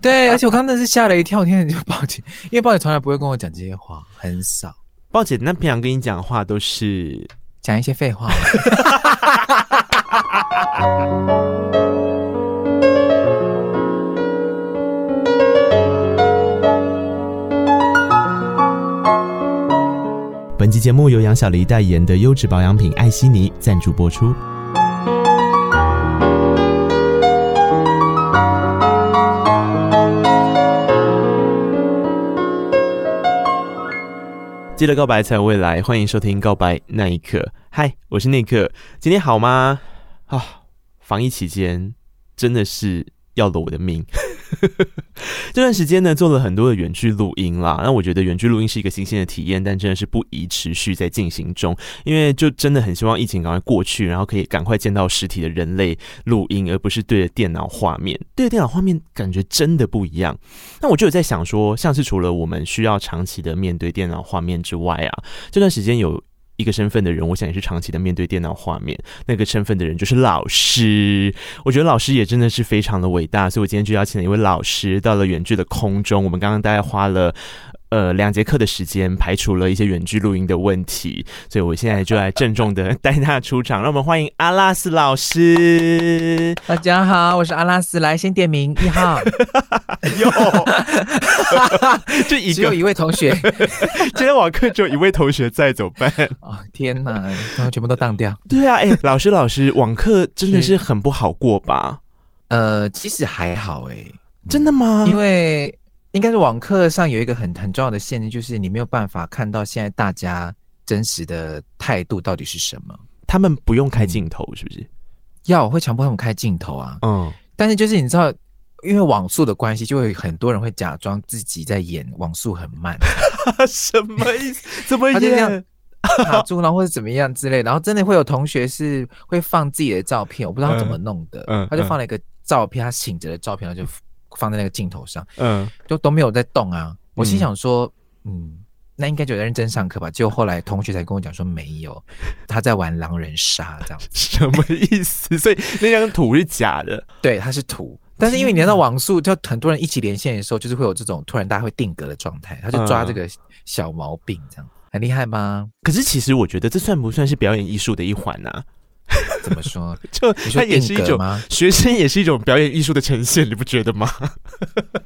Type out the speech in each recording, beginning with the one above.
对，而且我刚刚真是吓了一跳，天就报警，因为报警从来不会跟我讲这些话，很少。报警那平常跟你讲的话都是讲一些废话。本期节目由杨小黎代言的优质保养品艾希尼赞助播出。记得告白才有未来，欢迎收听《告白那一刻》。嗨，我是内克，今天好吗？啊，防疫期间真的是要了我的命。这段时间呢，做了很多的远距录音啦。那我觉得远距录音是一个新鲜的体验，但真的是不宜持续在进行中，因为就真的很希望疫情赶快过去，然后可以赶快见到实体的人类录音，而不是对着电脑画面。对着电脑画面感觉真的不一样。那我就有在想说，像是除了我们需要长期的面对电脑画面之外啊，这段时间有。一个身份的人，我想也是长期的面对电脑画面。那个身份的人就是老师，我觉得老师也真的是非常的伟大，所以我今天就邀请了一位老师到了远距的空中。我们刚刚大概花了。呃，两节课的时间排除了一些远距录音的问题，所以我现在就来郑重的 带他出场，让我们欢迎阿拉斯老师。大家好，我是阿拉斯，来先点名一号。有，就一个只有一位同学，今天网课只有一位同学在，怎么办？哦，天哪，然后全部都当掉。对啊，哎、欸，老师老师，网课真的是很不好过吧？呃，其实还好哎、欸，真的吗？因为。应该是网课上有一个很很重要的限制，就是你没有办法看到现在大家真实的态度到底是什么。他们不用开镜头，是不是？要我会强迫他们开镜头啊。嗯，但是就是你知道，因为网速的关系，就会很多人会假装自己在演网速很慢。什么意思？怎么演？卡住了或者怎么样之类。然后真的会有同学是会放自己的照片，我不知道他怎么弄的。嗯，他就放了一个照片，他醒着的照片，然后就。放在那个镜头上，嗯，就都没有在动啊。我心想说，嗯，嗯，那应该就在认真上课吧。结果后来同学才跟我讲说，没有，他在玩狼人杀，这样 什么意思？所以那张图是假的？对，它是图。但是因为连到网速，就很多人一起连线的时候，就是会有这种突然大家会定格的状态，他就抓这个小毛病，这样、嗯、很厉害吗？可是其实我觉得这算不算是表演艺术的一环呢、啊？怎么说？就它也是一种学生，也是一种表演艺术的呈现，你不觉得吗？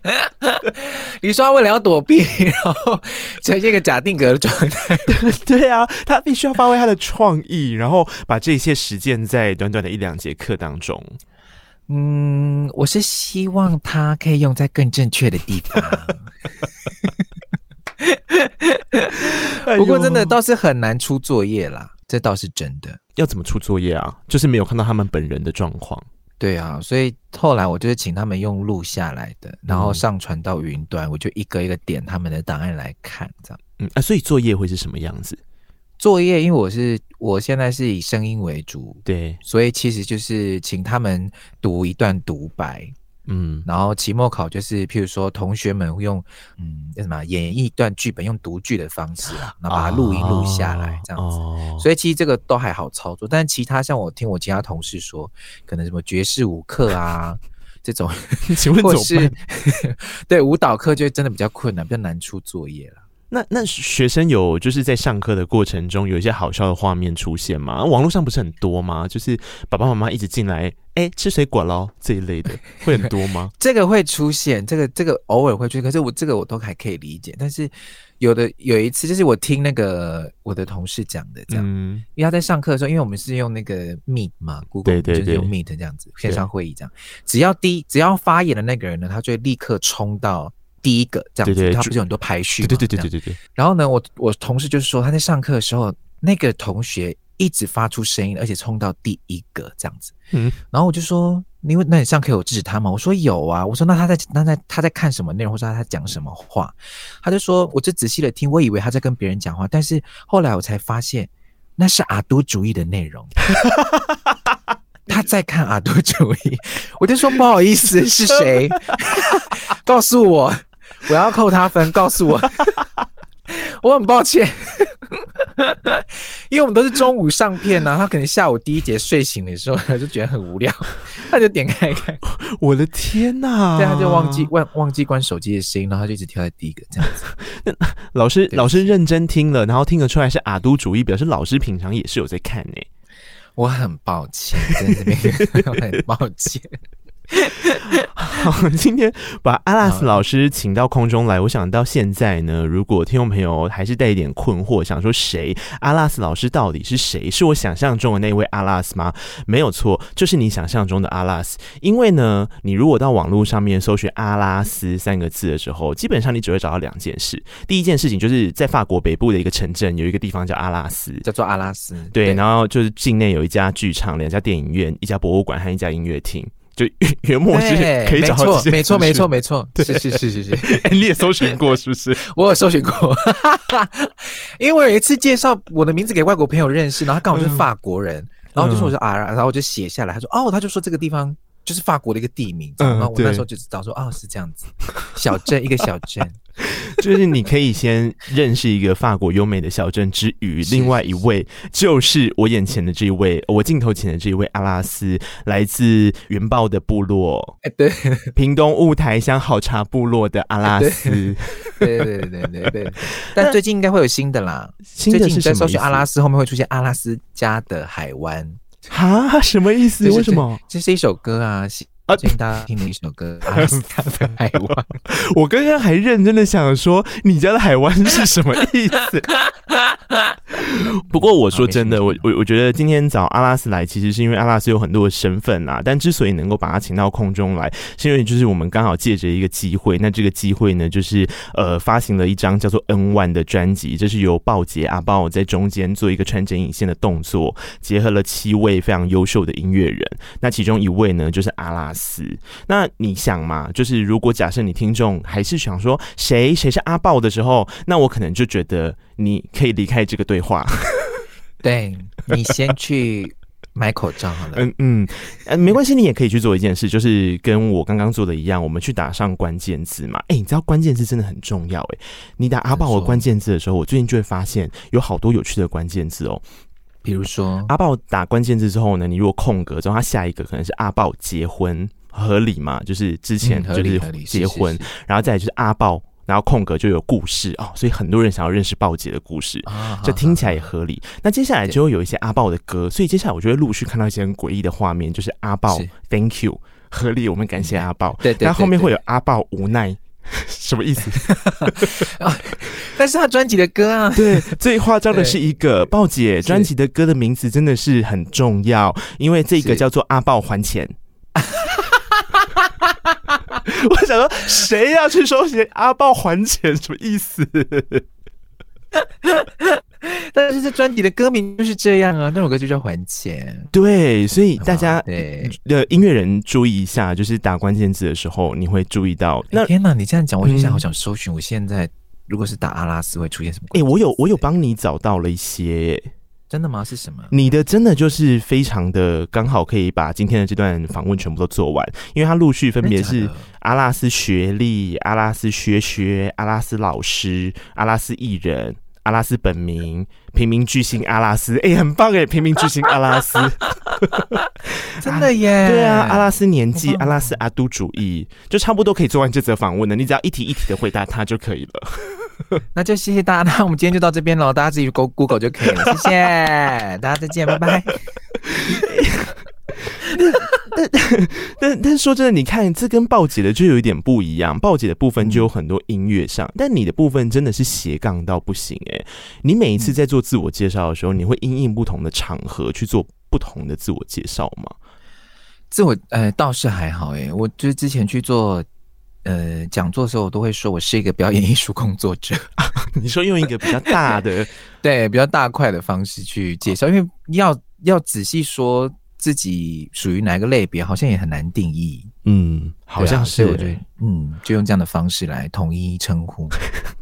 你说他为了要躲避，然后呈现一个假定格的状态。对啊，他必须要发挥他的创意，然后把这些实践在短短的一两节课当中。嗯，我是希望他可以用在更正确的地方。不过真的倒是很难出作业啦。这倒是真的，要怎么出作业啊？就是没有看到他们本人的状况。对啊，所以后来我就是请他们用录下来的，然后上传到云端，嗯、我就一个一个点他们的档案来看，这样。嗯啊，所以作业会是什么样子？作业，因为我是我现在是以声音为主，对，所以其实就是请他们读一段独白。嗯，然后期末考就是，譬如说同学们会用嗯叫什么演绎一段剧本，用读剧的方式啊，然后把它录音录下来这样子。哦、所以其实这个都还好操作，但是其他像我听我其他同事说，可能什么爵士舞课啊 这种，请问怎么？对舞蹈课就真的比较困难，比较难出作业了。那那学生有就是在上课的过程中有一些好笑的画面出现吗？网络上不是很多吗？就是爸爸妈妈一直进来，哎、欸，吃水果喽这一类的 会很多吗？这个会出现，这个这个偶尔会出现，可是我这个我都还可以理解。但是有的有一次，就是我听那个我的同事讲的，这样，嗯、因为他在上课的时候，因为我们是用那个 Meet 嘛，Google 对对对就是用 Meet 这样子线上会议这样，只要第一只要发言的那个人呢，他就会立刻冲到。第一个这样子，他不是有很多排序吗？对对对对对对。然后呢，我我同事就是说，他在上课的时候，那个同学一直发出声音，而且冲到第一个这样子。嗯。然后我就说，因为那你上课有制止他吗？我说有啊。我说那他在那在他在看什么内容，或者他在讲什么话？他就说，我就仔细的听，我以为他在跟别人讲话，但是后来我才发现，那是阿都主义的内容。他在看阿都主义，我就说不好意思，是谁？告诉我。我要扣他分，告诉我，我很抱歉，因为我们都是中午上片呢、啊，他可能下午第一节睡醒的时候，他就觉得很无聊，他就点开看。我的天呐！对，他就忘记忘忘记关手机的声音，然后他就一直跳在第一个这样子。那老师老师认真听了，然后听得出来是阿都主义，表示老师平常也是有在看呢、欸。我很抱歉，在这边我很抱歉。好，今天把阿拉斯老师请到空中来，我想到现在呢，如果听众朋友还是带一点困惑，想说谁阿拉斯老师到底是谁？是我想象中的那位阿拉斯吗？没有错，就是你想象中的阿拉斯。因为呢，你如果到网络上面搜寻阿拉斯三个字的时候，基本上你只会找到两件事。第一件事情就是在法国北部的一个城镇，有一个地方叫阿拉斯，叫做阿拉斯。对，对，然后就是境内有一家剧场、两家电影院、一家博物馆和一家音乐厅。就 元末是可以找到这些，没错，没错，没错，没错，是是是是是，欸、你也搜寻过是不是？我有搜寻过，因为我有一次介绍我的名字给外国朋友认识，然后他刚好就是法国人，嗯、然后就说我说啊，然后我就写下来，他说哦，他就说这个地方就是法国的一个地名，嗯、然后我那时候就知道说哦，是这样子，小镇一个小镇。就是你可以先认识一个法国优美的小镇之余，另外一位就是我眼前的这一位，我镜头前的这一位阿拉斯，来自原爆的部落，哎，对，屏东雾台乡好茶部落的阿拉斯，对对对对对对。但最近应该会有新的啦，新的是什么？搜寻阿拉斯后面会出现阿拉斯加的海湾，哈，什么意思？为什么？这是一首歌啊。啊！请大家听的一首歌《阿拉斯加的海湾》。我刚刚还认真的想说，你家的海湾是什么意思？不过我说真的，我我我觉得今天找阿拉斯来，其实是因为阿拉斯有很多的身份啊。但之所以能够把他请到空中来，是因为就是我们刚好借着一个机会。那这个机会呢，就是呃发行了一张叫做《N One》的专辑，这是由鲍杰阿鲍在中间做一个穿针引线的动作，结合了七位非常优秀的音乐人。那其中一位呢，就是阿拉斯。那你想嘛，就是如果假设你听众还是想说谁谁是阿豹的时候，那我可能就觉得你可以离开这个对话。对，你先去买口罩好了。嗯嗯，呃，没关系，你也可以去做一件事，就是跟我刚刚做的一样，我们去打上关键字嘛。哎，你知道关键字真的很重要哎。你打阿豹的关键字的时候，我最近就会发现有好多有趣的关键字哦。比如说阿豹打关键字之后呢，你如果空格之后，他下一个可能是阿豹结婚。合理嘛？就是之前就是结婚，然后再来就是阿豹，然后空格就有故事哦，所以很多人想要认识鲍姐的故事，这听起来也合理。那接下来就会有一些阿豹的歌，所以接下来我就会陆续看到一些很诡异的画面，就是阿豹 Thank you，合理，我们感谢阿豹。对对，那后面会有阿豹无奈，什么意思？但是他专辑的歌啊，对，最夸张的是一个豹姐专辑的歌的名字真的是很重要，因为这个叫做阿豹还钱。我想说，谁要去收钱？阿豹还钱什么意思？但是这专辑的歌名就是这样啊，那首歌就叫还钱。对，所以大家的音乐人注意一下，就是打关键字的时候，你会注意到。那天哪，你这样讲，我就想好想搜寻。我现在如果是打阿拉斯，会出现什么？哎、欸，我有我有帮你找到了一些。真的吗？是什么？你的真的就是非常的刚好可以把今天的这段访问全部都做完，因为它陆续分别是阿拉斯学历、阿拉斯学学、阿拉斯老师、阿拉斯艺人、阿拉斯本名、平民巨星阿拉斯，哎、欸，很棒哎，平民巨星阿拉斯，真的耶、啊！对啊，阿拉斯年纪，阿拉斯阿都主义，就差不多可以做完这则访问了。你只要一题一题的回答他就可以了。那就谢谢大家，那我们今天就到这边了，大家自己 Go Google 就可以了，谢谢大家，再见，拜拜。但但 但说真的，你看这跟报姐的就有一点不一样，报姐的部分就有很多音乐上，但你的部分真的是斜杠到不行哎、欸。你每一次在做自我介绍的时候，你会因应不同的场合去做不同的自我介绍吗？自我呃倒是还好哎、欸，我就是之前去做。呃，讲座的时候我都会说，我是一个表演艺术工作者。你说用一个比较大的，对，比较大块的方式去介绍，因为要要仔细说自己属于哪个类别，好像也很难定义。嗯，好像是，我觉得，嗯，就用这样的方式来统一称呼。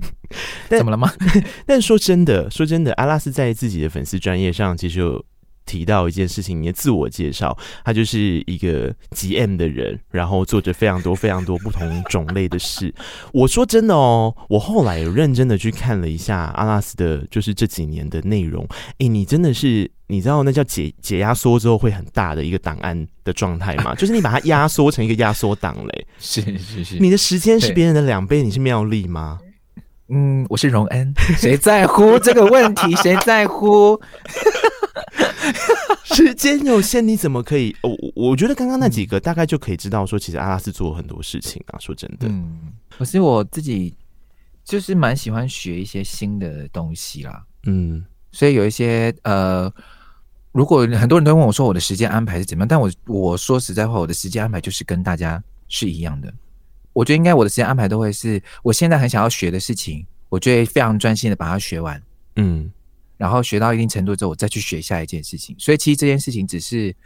怎么了吗？但说真的，说真的，阿拉斯在自己的粉丝专业上其实有。提到一件事情，你的自我介绍，他就是一个 GM 的人，然后做着非常多非常多不同种类的事。我说真的哦，我后来有认真的去看了一下阿拉斯的，就是这几年的内容。哎，你真的是，你知道那叫解解压缩之后会很大的一个档案的状态吗？就是你把它压缩成一个压缩档嘞。是是是，你的时间是别人的两倍，你是妙丽吗？嗯，我是荣恩，谁在乎这个问题？谁在乎？时间有限，你怎么可以？我我觉得刚刚那几个大概就可以知道，说其实阿拉斯做了很多事情啊。说真的，嗯，可是我自己就是蛮喜欢学一些新的东西啦。嗯，所以有一些呃，如果很多人都问我说我的时间安排是怎么样，但我我说实在话，我的时间安排就是跟大家是一样的。我觉得应该我的时间安排都会是我现在很想要学的事情，我就会非常专心的把它学完。嗯。然后学到一定程度之后，我再去学下一件事情。所以其实这件事情只是，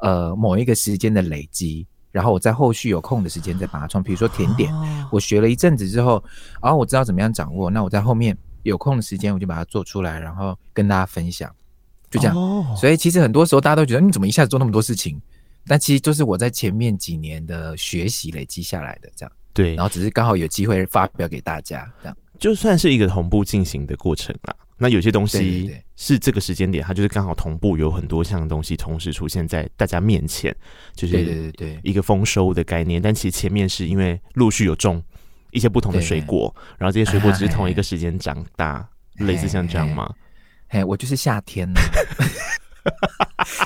呃，某一个时间的累积。然后我在后续有空的时间再把它创。比如说甜点，我学了一阵子之后，然后我知道怎么样掌握。那我在后面有空的时间，我就把它做出来，然后跟大家分享。就这样。所以其实很多时候大家都觉得你怎么一下子做那么多事情？但其实就是我在前面几年的学习累积下来的。这样。对。然后只是刚好有机会发表给大家，这样。就算是一个同步进行的过程啦。那有些东西是这个时间点，它就是刚好同步，有很多项东西同时出现在大家面前，就是对对对，一个丰收的概念。但其实前面是因为陆续有种一些不同的水果，然后这些水果只是同一个时间长大，类似像这样吗？哎，我就是夏天呢。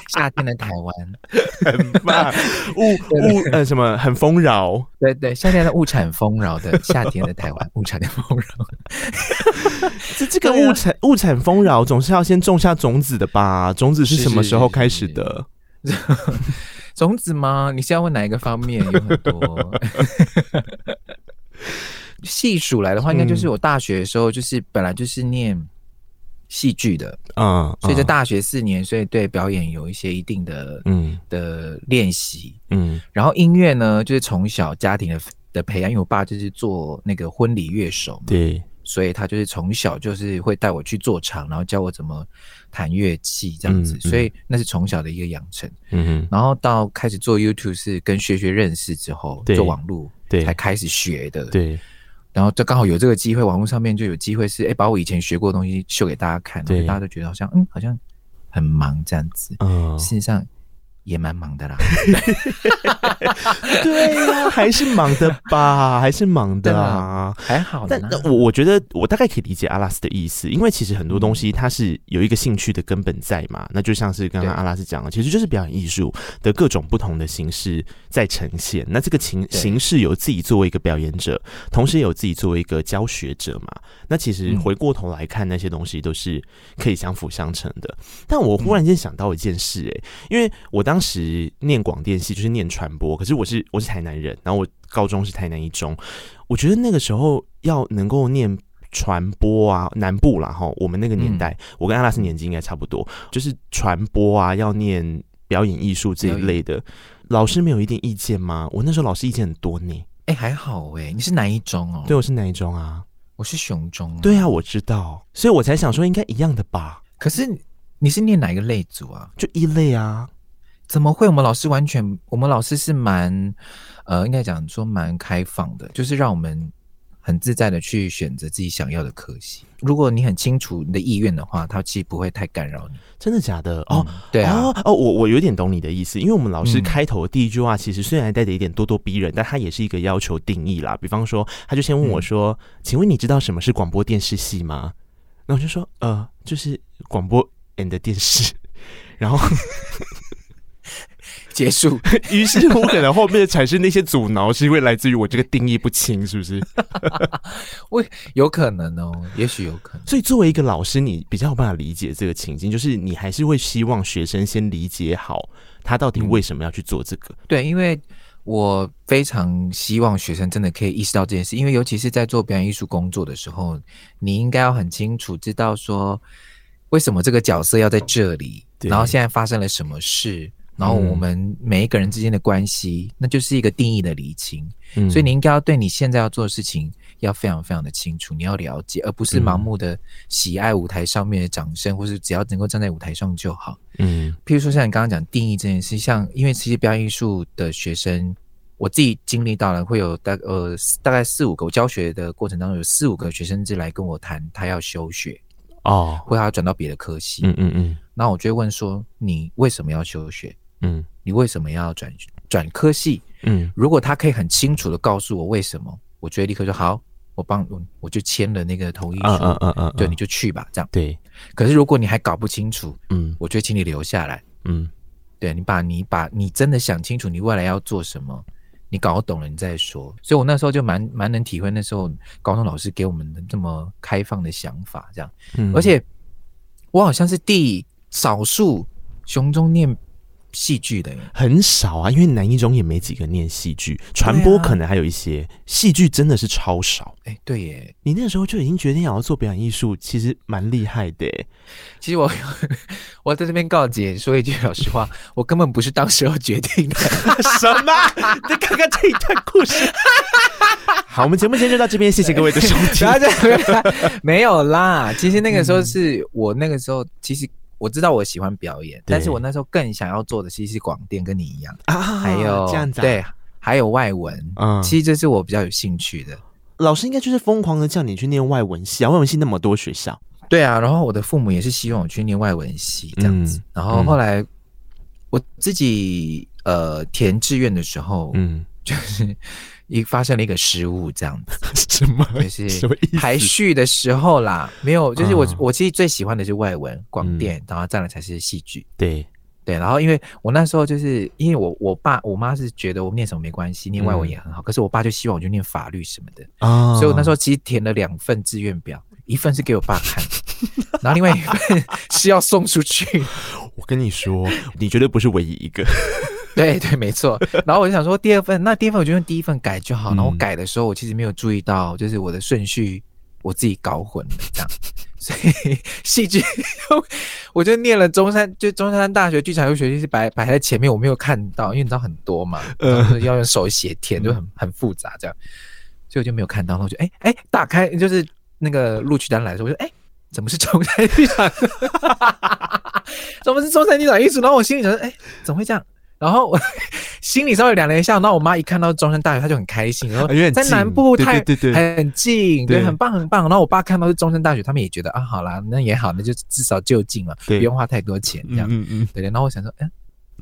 夏天的台湾很棒，物物呃什么很丰饶，对对，夏天的物产丰饶的夏天的台湾物产的丰饶。这这个物产、啊、物产丰饶总是要先种下种子的吧？种子是什么时候开始的？种子吗？你是要问哪一个方面？有很多。细数来的话，应该就是我大学的时候，就是本来就是念。戏剧的，嗯，所以在大学四年，所以对表演有一些一定的，嗯，的练习，嗯，然后音乐呢，就是从小家庭的的培养，因为我爸就是做那个婚礼乐手，对，所以他就是从小就是会带我去做场，然后教我怎么弹乐器这样子，所以那是从小的一个养成，嗯哼，然后到开始做 YouTube 是跟学学认识之后，做网络，对，才开始学的，对。然后就刚好有这个机会，网络上面就有机会是，哎，把我以前学过的东西秀给大家看，对，大家都觉得好像，嗯，好像很忙这样子。嗯，事实上。也蛮忙的啦，对呀、啊，还是忙的吧，还是忙的啊，还好。但我我觉得我大概可以理解阿拉斯的意思，因为其实很多东西它是有一个兴趣的根本在嘛，那就像是刚刚阿拉斯讲的，其实就是表演艺术的各种不同的形式在呈现。那这个形形式有自己作为一个表演者，同时也有自己作为一个教学者嘛。那其实回过头来看，那些东西都是可以相辅相成的。但我忽然间想到一件事、欸，哎，因为我当当时念广电系就是念传播，可是我是我是台南人，然后我高中是台南一中。我觉得那个时候要能够念传播啊，南部啦哈，我们那个年代，嗯、我跟阿拉斯年纪应该差不多，就是传播啊，要念表演艺术这一类的，老师没有一点意见吗？我那时候老师意见很多呢。哎、欸，还好哎、欸，你是哪一中哦？对，我是哪一中啊？我是雄中、啊。对啊，我知道，所以我才想说应该一样的吧。可是你是念哪一个类组啊？就一类啊。怎么会？我们老师完全，我们老师是蛮，呃，应该讲说蛮开放的，就是让我们很自在的去选择自己想要的科系。如果你很清楚你的意愿的话，他其实不会太干扰你。真的假的？哦，嗯、对啊，哦，哦我我有点懂你的意思，因为我们老师开头的第一句话，其实虽然带着一点咄咄逼人，但他也是一个要求定义啦。比方说，他就先问我说：“嗯、请问你知道什么是广播电视系吗？”那我就说：“呃，就是广播 and 电视。”然后。结束。于是乎，可能后面产生那些阻挠，是因为来自于我这个定义不清，是不是？我有可能哦，也许有可能。所以，作为一个老师，你比较有办法理解这个情境，就是你还是会希望学生先理解好他到底为什么要去做这个。嗯、对，因为我非常希望学生真的可以意识到这件事，因为尤其是在做表演艺术工作的时候，你应该要很清楚知道说，为什么这个角色要在这里，然后现在发生了什么事。然后我们每一个人之间的关系，那就是一个定义的厘清。嗯，所以你应该要对你现在要做的事情要非常非常的清楚，你要了解，而不是盲目的喜爱舞台上面的掌声，或是只要能够站在舞台上就好。嗯，譬如说像你刚刚讲定义这件事，像因为其实表演艺术的学生，我自己经历到了会有大呃大概四五个，我教学的过程当中有四五个学生就来跟我谈，他要休学。哦，或者他转到别的科系，嗯嗯嗯，那我就会问说，你为什么要休学？嗯，你为什么要转转科系？嗯，如果他可以很清楚的告诉我为什么，我觉得立刻说好，我帮我就签了那个同意书，嗯嗯嗯，对，你就去吧，这样。对。可是如果你还搞不清楚，嗯，我就请你留下来，嗯，对，你把你把你真的想清楚你未来要做什么。你搞懂了，你再说。所以我那时候就蛮蛮能体会那时候高中老师给我们的这么开放的想法，这样。嗯，而且我好像是第少数雄中念戏剧的，很少啊，因为南一中也没几个念戏剧，传播可能还有一些，戏剧真的是超少。哎、欸，对耶，你那个时候就已经决定想要做表演艺术，其实蛮厉害的。其实我 我在这边告解说一句老实话，我根本不是当时候决定的。什么？你看看这一段故事。好，我们节目今天就到这边，谢谢各位的收听。没有啦，其实那个时候是我那个时候其实。我知道我喜欢表演，但是我那时候更想要做的其实是广电，跟你一样。啊，还有这样子、啊，对，还有外文，嗯，其实这是我比较有兴趣的。老师应该就是疯狂的叫你去念外文系啊，外文系那么多学校，对啊，然后我的父母也是希望我去念外文系这样子，嗯、然后后来我自己呃填志愿的时候，嗯，就是。一发生了一个失误，这样子，什么？就是排序的时候啦，没有，就是我、嗯、我其实最喜欢的是外文、广电，然后再来才是戏剧。对对，然后因为我那时候就是因为我我爸我妈是觉得我念什么没关系，念外文也很好，嗯、可是我爸就希望我就念法律什么的啊，所以我那时候其实填了两份志愿表，一份是给我爸看，然后另外一份是要送出去。我跟你说，你绝对不是唯一一个。对对，没错。然后我就想说，第二份那第二份我就用第一份改就好。然后我改的时候，我其实没有注意到，就是我的顺序我自己搞混了这样。所以戏剧，我就念了中山，就中山大学剧场有学系是摆摆在前面，我没有看到，因为你知道很多嘛，呃，要用手写填，就很很复杂这样，所以我就没有看到。然后我就哎哎，打开就是那个录取单来的时候，我就哎，怎么是中山剧场？怎么是中山剧场艺术？然后我心里想说，哎，怎么会这样？然后我 心里稍微凉了一下，然后我妈一看到中山大学，她就很开心，然后在南部太对对对很近，对，很棒很棒。然后我爸看到是中山大学，他们也觉得啊，好啦，那也好，那就至少就近嘛，不用花太多钱这样。嗯嗯，对对。然后我想说，嗯，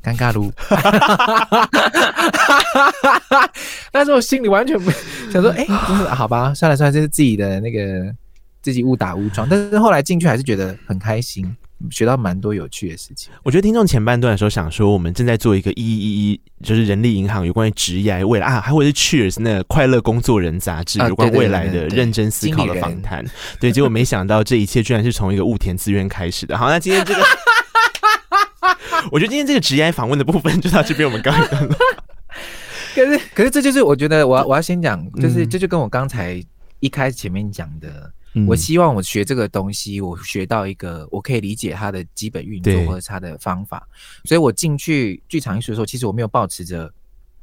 尴尬噜，但是我心里完全不想说，哎，就 是好吧，算了算了，这是自己的那个自己误打误撞。但是后来进去还是觉得很开心。学到蛮多有趣的事情。我觉得听众前半段的时候想说，我们正在做一个一一一，就是人力银行有关于职业未来啊，还会是 Cheers 那个快乐工作人杂志有关未来的认真思考的访谈。对，结果没想到这一切居然是从一个物田资源开始的。好，那今天这个，我觉得今天这个职业访问的部分就到这边，我们告一段落。可是，可是这就是我觉得我要我要先讲，就是这就跟我刚才一开始前面讲的。我希望我学这个东西，我学到一个我可以理解它的基本运作或者它的方法，所以我进去剧场艺术的时候，其实我没有抱持着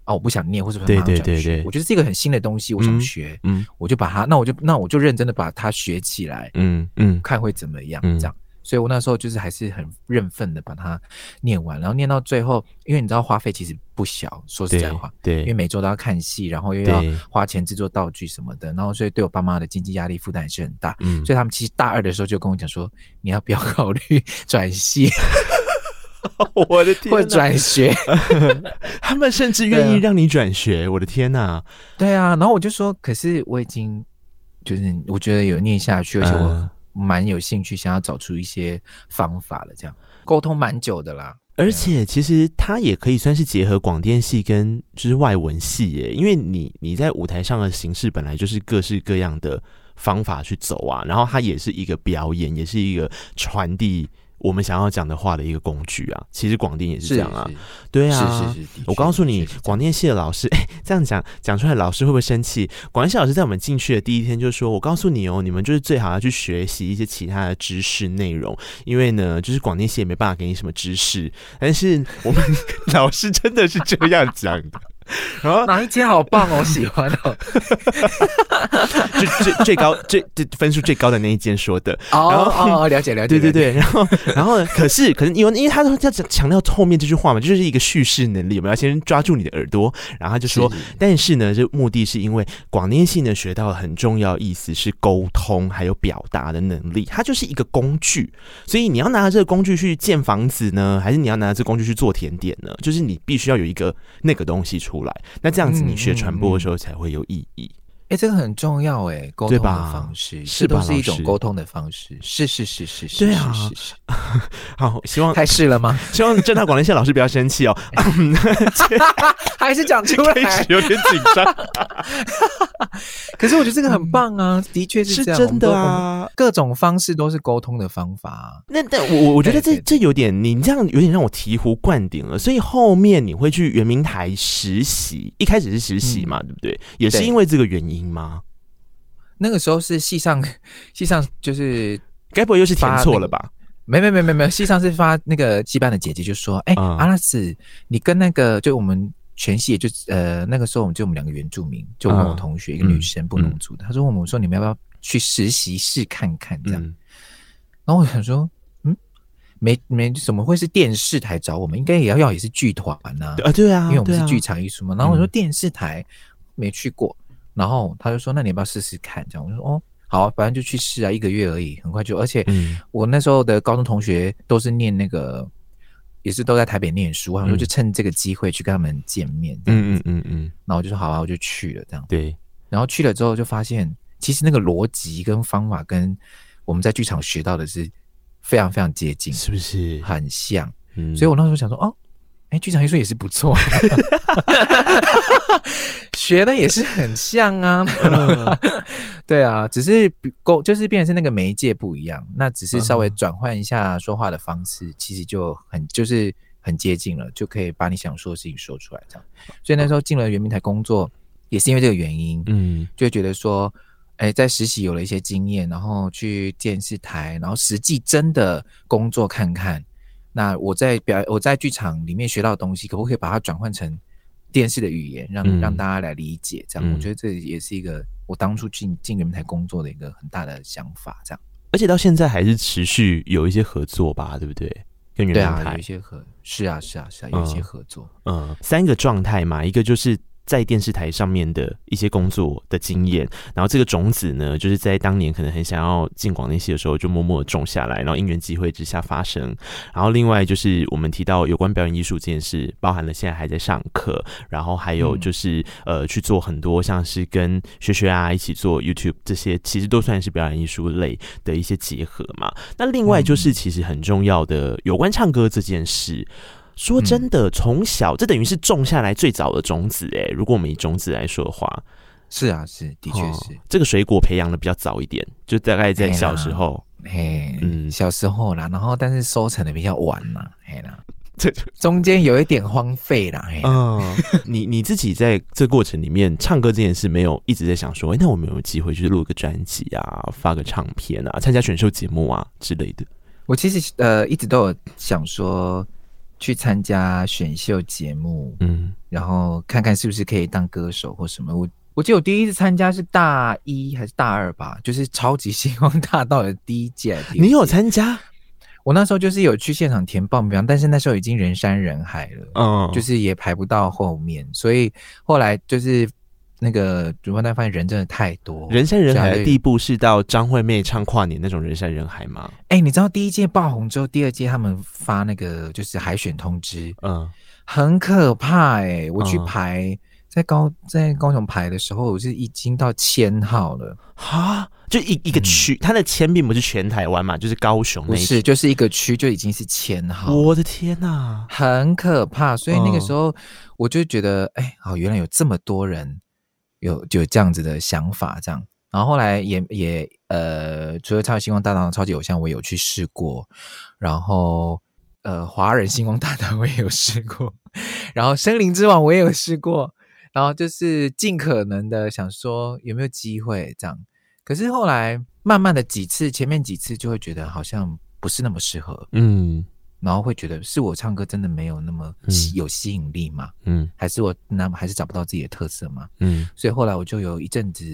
哦，我不想念或者马上转学，我觉得是一个很新的东西，我想学，嗯，我就把它，那我就那我就认真的把它学起来，嗯嗯，看会怎么样，这样。所以我那时候就是还是很认份的把它念完，然后念到最后，因为你知道花费其实不小，说实在话，对，对，因为每周都要看戏，然后又要花钱制作道具什么的，然后所以对我爸妈的经济压力负担也是很大，嗯，所以他们其实大二的时候就跟我讲说，你要不要考虑 转系？我的天，或转学，他们甚至愿意让你转学，我的天哪，对啊，然后我就说，可是我已经就是我觉得有念下去，而且我。呃蛮有兴趣，想要找出一些方法的，这样沟通蛮久的啦。而且其实它也可以算是结合广电系跟就是外文系耶，因为你你在舞台上的形式本来就是各式各样的方法去走啊，然后它也是一个表演，也是一个传递我们想要讲的话的一个工具啊。其实广电也是这样啊，对啊，是是是。我告诉你，广电系的老师，哎，这样讲讲出来，老师会不会生气？广电系老师在我们进去的第一天就说：“我告诉你哦，你们就是最好要去学习一些其他的知识内容，因为呢，就是广电系也没办法给你什么知识。”但是我们 老师真的是这样讲的。然后哪一间好棒哦，我喜欢哦，最最最高最最分数最高的那一间说的。哦哦，了解了解，对对对。然后然后可是可是因为因为他都在强调后面这句话嘛，就是一个叙事能力，我们要先抓住你的耳朵。然后他就说，但是呢，这目的是因为广电系呢学到了很重要意思是沟通还有表达的能力，它就是一个工具。所以你要拿着这个工具去建房子呢，还是你要拿着这个工具去做甜点呢？就是你必须要有一个那个东西出。来，那这样子你学传播的时候才会有意义。哎、这个很重要哎，沟通的方式是都是一种沟通的方式，是是是是是，对啊，是是。好，希望开始了吗？希望正大广电系老师不要生气哦，还是讲出来，有点紧张。可是我觉得这个很棒啊，嗯、的确是是真的啊，各种方式都是沟通的方法、啊。那但我我觉得这这有点，你这样有点让我醍醐灌顶了。所以后面你会去圆明台实习，一开始是实习嘛，嗯、对不对？也是因为这个原因吗？那个时候是戏上，戏上就是该不会又是填错了吧？没没没没没，戏上是发那个系办的姐姐就说：“哎、欸，嗯、阿拉斯，你跟那个就我们。”全系也就呃那个时候我们就我们两个原住民，就我跟我同学、嗯、一个女生不能族的，她、嗯、说我们说你们要不要去实习室看看这样，嗯、然后我想说嗯没没怎么会是电视台找我们，应该也要要也是剧团呐啊对啊，因为我们是剧场艺术嘛，啊、然后我说电视台没去过，嗯、然后他就说那你要不要试试看这样，我就说哦好、啊，反正就去试啊，一个月而已，很快就，而且我那时候的高中同学都是念那个。也是都在台北念书，然后就趁这个机会去跟他们见面，嗯嗯嗯嗯，然后我就说好啊，我就去了这样。对，然后去了之后就发现，其实那个逻辑跟方法跟我们在剧场学到的是非常非常接近，是不是很像？嗯，所以我那时候想说，哦。哎，剧场艺术也是不错，学的也是很像啊。对啊，只是沟就是变成是那个媒介不一样，那只是稍微转换一下说话的方式，其实就很就是很接近了，就可以把你想说的事情说出来。这样，所以那时候进了圆明台工作，也是因为这个原因，嗯，就觉得说，哎，在实习有了一些经验，然后去电视台，然后实际真的工作看看。那我在表我在剧场里面学到的东西，可不可以把它转换成电视的语言，让、嗯、让大家来理解？这样，嗯、我觉得这也是一个我当初进进原民台工作的一个很大的想法。这样，而且到现在还是持续有一些合作吧，对不对？跟原民台对啊，有一些合是啊是啊是啊，有一些合作。嗯，嗯，三个状态嘛，一个就是。在电视台上面的一些工作的经验，然后这个种子呢，就是在当年可能很想要进广电系的时候，就默默的种下来，然后因缘机会之下发生。然后另外就是我们提到有关表演艺术这件事，包含了现在还在上课，然后还有就是、嗯、呃去做很多像是跟学学啊一起做 YouTube 这些，其实都算是表演艺术类的一些结合嘛。那另外就是其实很重要的有关唱歌这件事。说真的，从小这等于是种下来最早的种子哎。如果我们以种子来说的话，是啊，是的确是、哦、这个水果培养的比较早一点，就大概在小时候，嘿，嗯，小时候啦，然后但是收成的比较晚嘛，嘿啦，这中间有一点荒废啦，嗯，你你自己在这过程里面唱歌这件事，没有一直在想说，哎，那我们有没有机会去录个专辑啊，发个唱片啊，参加选秀节目啊之类的？我其实呃一直都有想说。去参加选秀节目，嗯，然后看看是不是可以当歌手或什么。我我记得我第一次参加是大一还是大二吧，就是超级星光大道的第一届。你有参加？我那时候就是有去现场填报名，但是那时候已经人山人海了，嗯，就是也排不到后面，所以后来就是。那个主办单位发现人真的太多，人山人海的地步是到张惠妹唱跨年那种人山人海吗？哎、欸，你知道第一届爆红之后，第二届他们发那个就是海选通知，嗯，很可怕哎、欸！我去排、嗯、在高在高雄排的时候，我是已经到千号了哈，就一一个区，它、嗯、的千并不是全台湾嘛，就是高雄那，不是就是一个区就已经是千号，我的天呐、啊，很可怕！所以那个时候我就觉得，哎、欸，好，原来有这么多人。有就有这样子的想法，这样，然后后来也也呃，除了超级星光大道、超级偶像，我有去试过，然后呃，华人星光大道我也有试过，然后森林之王我也有试过，然后就是尽可能的想说有没有机会这样，可是后来慢慢的几次，前面几次就会觉得好像不是那么适合，嗯。然后会觉得是我唱歌真的没有那么有吸引力吗？嗯，还是我那么还是找不到自己的特色吗？嗯，所以后来我就有一阵子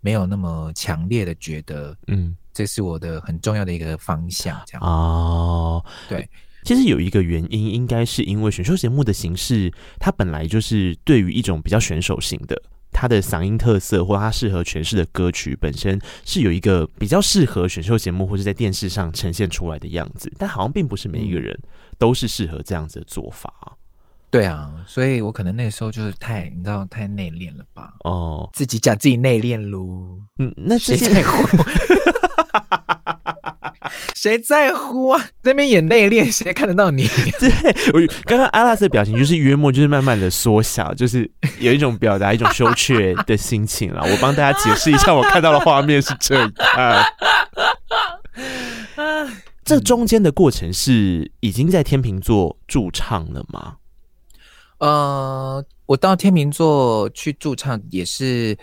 没有那么强烈的觉得，嗯，这是我的很重要的一个方向，这样哦。对，其实有一个原因，应该是因为选秀节目的形式，它本来就是对于一种比较选手型的。他的嗓音特色，或他适合诠释的歌曲本身是有一个比较适合选秀节目或者在电视上呈现出来的样子，但好像并不是每一个人都是适合这样子的做法。对啊，所以我可能那个时候就是太，你知道，太内敛了吧？哦，自己讲自己内敛喽。嗯，那谁在乎？谁在乎啊？那边演内敛，谁看得到你？对，我刚刚阿拉斯的表情就是约莫，就是慢慢的缩小，就是有一种表达一种羞怯的心情了。我帮大家解释一下，我看到的画面是这样。这中间的过程是已经在天秤座驻唱了吗？呃，我到天秤座去驻唱也是，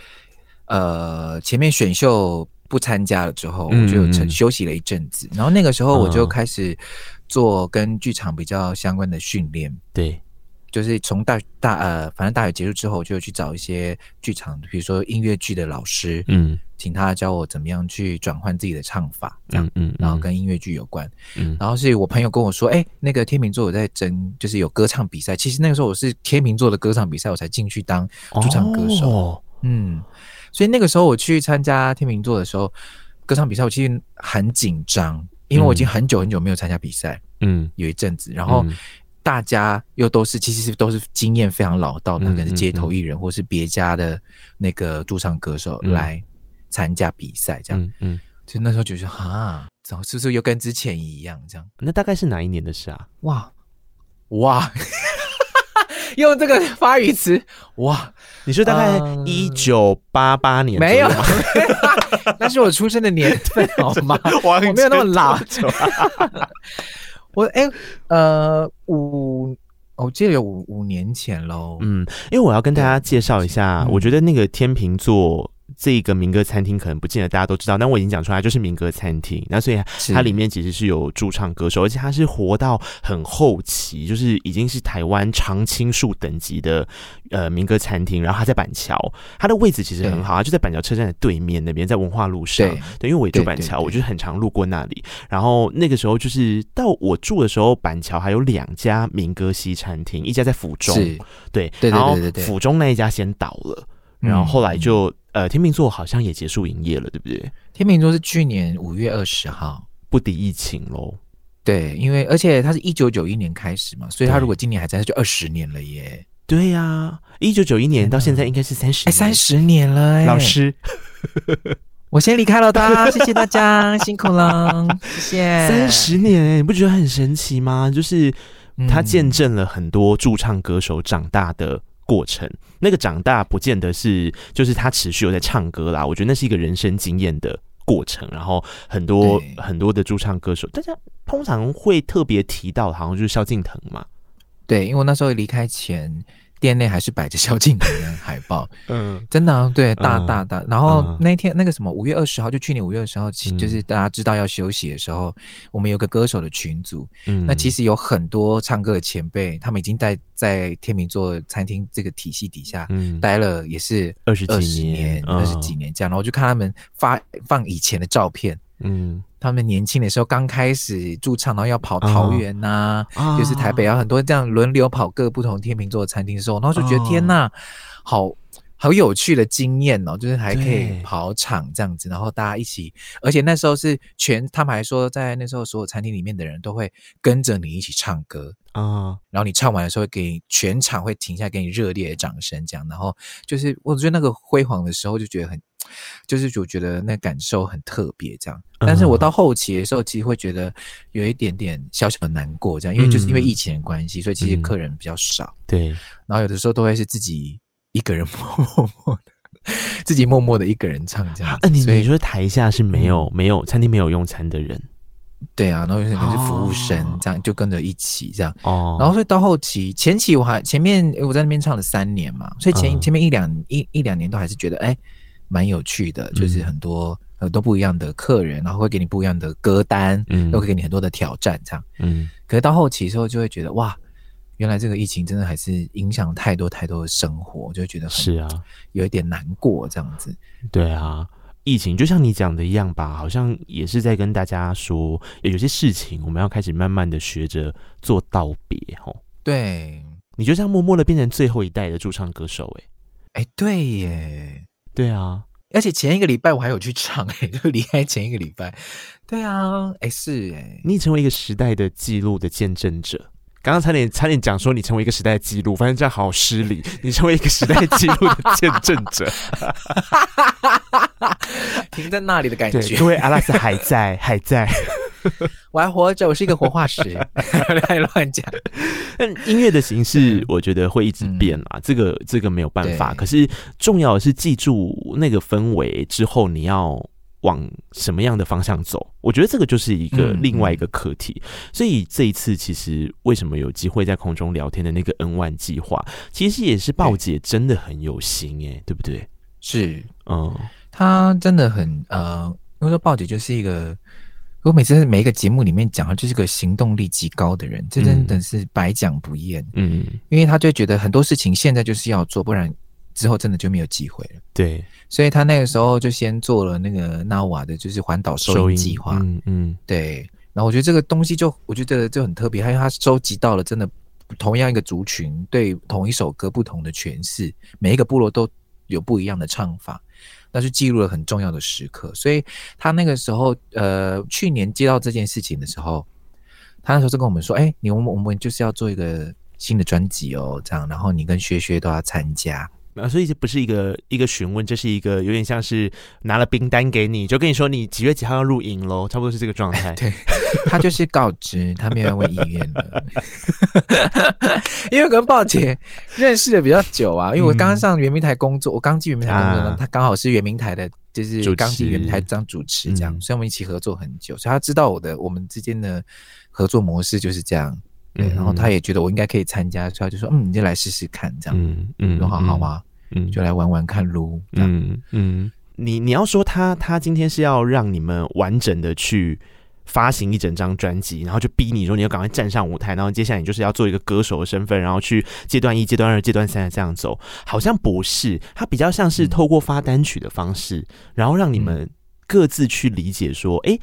呃，前面选秀。不参加了之后，我就休休息了一阵子，然后那个时候我就开始做跟剧场比较相关的训练。对，就是从大大呃，反正大学结束之后，我就去找一些剧场，比如说音乐剧的老师，嗯，请他教我怎么样去转换自己的唱法，这样，嗯，嗯，嗯，然后跟音乐剧有关，嗯，然后是我朋友跟我说，哎、欸，那个天秤座有在争，就是有歌唱比赛。其实那个时候我是天秤座的歌唱比赛，我才进去当驻唱歌手，哦、嗯。所以那个时候我去参加天秤座的时候，歌唱比赛我其实很紧张，因为我已经很久很久没有参加比赛，嗯，有一阵子，然后大家又都是其实是都是经验非常老道那，可能是街头艺人或是别家的那个驻唱歌手来参加比赛，这样，嗯，嗯，就那时候觉得啊，怎么是不是又跟之前一样这样？那大概是哪一年的事啊？哇哇！用这个发语词哇！你是大概一九八八年？没有，那是我出生的年份好吗？我没有那么老。我哎、欸、呃五，我记得有五五年前喽。嗯，因为我要跟大家介绍一下，我觉得那个天秤座。这个民歌餐厅可能不见得大家都知道，但我已经讲出来，就是民歌餐厅。那所以它里面其实是有驻唱歌手，而且它是活到很后期，就是已经是台湾常青树等级的呃民歌餐厅。然后它在板桥，它的位置其实很好，它就在板桥车站的对面那边，在文化路上。对，对，因为我也住板桥，我就是很常路过那里。然后那个时候就是到我住的时候，板桥还有两家民歌西餐厅，一家在府中，对，然后府中那一家先倒了，然后后来就。呃，天秤座好像也结束营业了，对不对？天秤座是去年五月二十号，不敌疫情喽。对，因为而且他是一九九一年开始嘛，所以他如果今年还在，他就二十年了耶。对呀、啊，一九九一年到现在应该是三十，哎，三十年了哎。老师，我先离开了，大家谢谢大家，辛苦了，谢谢。三十年，你不觉得很神奇吗？就是他见证了很多驻唱歌手长大的过程，那个长大不见得是就是他持续有在唱歌啦，我觉得那是一个人生经验的过程。然后很多很多的驻唱歌手，大家通常会特别提到，好像就是萧敬腾嘛。对，因为我那时候离开前。店内还是摆着萧敬腾的海报，嗯，真的、啊，对，大大大。然后那天那个什么五月二十号，就去年五月二十号，其就是大家知道要休息的时候，我们有个歌手的群组，嗯，那其实有很多唱歌的前辈，他们已经在在天秤座餐厅这个体系底下，嗯，待了也是二十几年，二十几年这样。然后我就看他们发放以前的照片，嗯。他们年轻的时候刚开始驻唱，然后要跑桃园呐、啊，oh. Oh. 就是台北，啊很多这样轮流跑各不同天秤座的餐厅的时候，然后就觉得天呐，好好有趣的经验哦，就是还可以跑场这样子，然后大家一起，而且那时候是全，他们还说在那时候所有餐厅里面的人都会跟着你一起唱歌啊，oh. 然后你唱完的时候给全场会停下来给你热烈的掌声，这样，然后就是我觉得那个辉煌的时候就觉得很。就是我觉得那感受很特别，这样。但是我到后期的时候，其实会觉得有一点点小小的难过，这样，因为就是因为疫情的关系，所以其实客人比较少。对。然后有的时候都会是自己一个人 默默的自己默默的一个人唱这样。你你说台下是没有、嗯、没有餐厅没有用餐的人，对啊，然后有可能是服务生、哦、这样就跟着一起这样。哦，然后所以到后期前期我还前面我在那边唱了三年嘛，所以前、嗯、前面一两一一两年都还是觉得哎蛮有趣的，就是很多。呃都不一样的客人，然后会给你不一样的歌单，嗯，都会给你很多的挑战，这样，嗯。可是到后期的时候，就会觉得哇，原来这个疫情真的还是影响太多太多的生活，就会觉得是啊，有一点难过这样子。对啊，疫情就像你讲的一样吧，好像也是在跟大家说，有些事情我们要开始慢慢的学着做道别，吼。对，你就这样默默的变成最后一代的驻唱歌手，哎，哎，对耶，对啊。而且前一个礼拜我还有去唱哎、欸，就离开前一个礼拜，对啊，哎、欸、是哎、欸，你成为一个时代的记录的见证者。刚刚差点差点讲说你成为一个时代的记录，发现这样好失礼。你成为一个时代记录的见证者，停在那里的感觉。各位阿拉斯还在还在。我还活着，我是一个活化石，乱讲。但音乐的形式，我觉得会一直变啊，嗯、这个这个没有办法。可是重要的是记住那个氛围之后，你要往什么样的方向走？我觉得这个就是一个另外一个课题。嗯、所以这一次，其实为什么有机会在空中聊天的那个 N One 计划，其实也是鲍姐真的很有心诶、欸，对不对？是，嗯，她真的很呃，因为说鲍姐就是一个。我每次每一个节目里面讲，他就是个行动力极高的人，这真的是百讲不厌。嗯，因为他就觉得很多事情现在就是要做，不然之后真的就没有机会了。对，所以他那个时候就先做了那个 NAWA 的，就是环岛收音计划。嗯嗯，对。然后我觉得这个东西就我觉得就很特别，因为他收集到了真的同样一个族群对同一首歌不同的诠释，每一个部落都有不一样的唱法。那是记录了很重要的时刻，所以他那个时候，呃，去年接到这件事情的时候，他那时候就跟我们说：“哎、欸，你我们我们就是要做一个新的专辑哦，这样，然后你跟薛薛都要参加。”啊，所以这不是一个一个询问，这是一个有点像是拿了冰单给你，就跟你说你几月几号要录影喽，差不多是这个状态。对，他就是告知，他没有问意愿的。因为跟鲍姐认识的比较久啊，因为我刚刚上圆明台工作，我刚进圆明台工作呢，他刚好是圆明台的，就是刚进圆明台当主持这样，嗯，所以我们一起合作很久，所以他知道我的我们之间的合作模式就是这样。对，然后他也觉得我应该可以参加，所以他就说：“嗯，你就来试试看，这样。嗯”嗯嗯，说好好吗？嗯，就来玩玩看撸。嗯嗯，你你要说他他今天是要让你们完整的去发行一整张专辑，然后就逼你说你要赶快站上舞台，然后接下来你就是要做一个歌手的身份，然后去阶段一、阶段二、阶段三的这样走，好像不是，他比较像是透过发单曲的方式，然后让你们各自去理解说，哎、欸，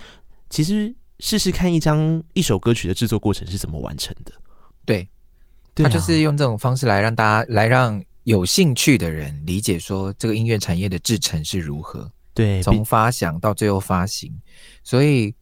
其实。试试看一张一首歌曲的制作过程是怎么完成的？对，他就是用这种方式来让大家来让有兴趣的人理解说这个音乐产业的制成是如何。对，从发想到最后发行，所以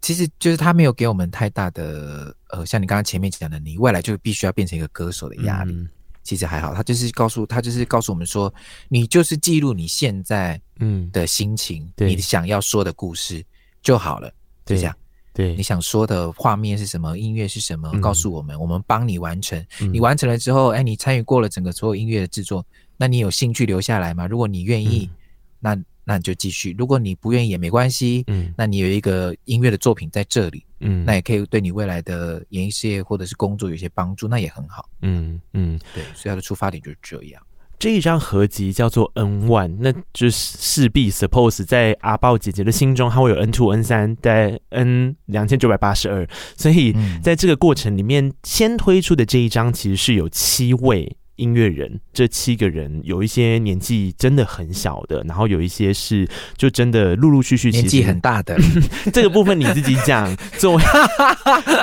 其实就是他没有给我们太大的呃，像你刚刚前面讲的，你未来就必须要变成一个歌手的压力。嗯、其实还好，他就是告诉他就是告诉我们说，你就是记录你现在嗯的心情，嗯、你想要说的故事就好了，就这样。对，你想说的画面是什么？音乐是什么？告诉我们，嗯、我们帮你完成。嗯、你完成了之后，哎，你参与过了整个所有音乐的制作，那你有兴趣留下来吗？如果你愿意，嗯、那那你就继续；如果你不愿意也没关系。嗯，那你有一个音乐的作品在这里，嗯，那也可以对你未来的演艺事业或者是工作有些帮助，那也很好。嗯嗯，对，所以他的出发点就是这样。这一张合集叫做 N One，那就是势必 suppose 在阿豹姐姐的心中，它会有 N Two、N 三，在 N 两千九百八十二，所以在这个过程里面，先推出的这一张其实是有七位。音乐人，这七个人有一些年纪真的很小的，然后有一些是就真的陆陆续续年纪很大的。这个部分你自己讲。作为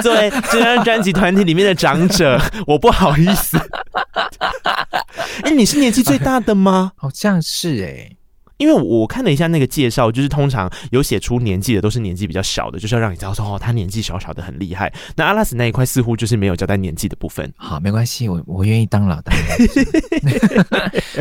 作为这张专辑团体里面的长者，我不好意思。哎、欸，你是年纪最大的吗？好像是哎、欸，因为我看了一下那个介绍，就是通常有写出年纪的都是年纪比较小的，就是要让你知道说哦，他年纪小小的很厉害。那阿拉斯那一块似乎就是没有交代年纪的部分。好，没关系，我我愿意当老大，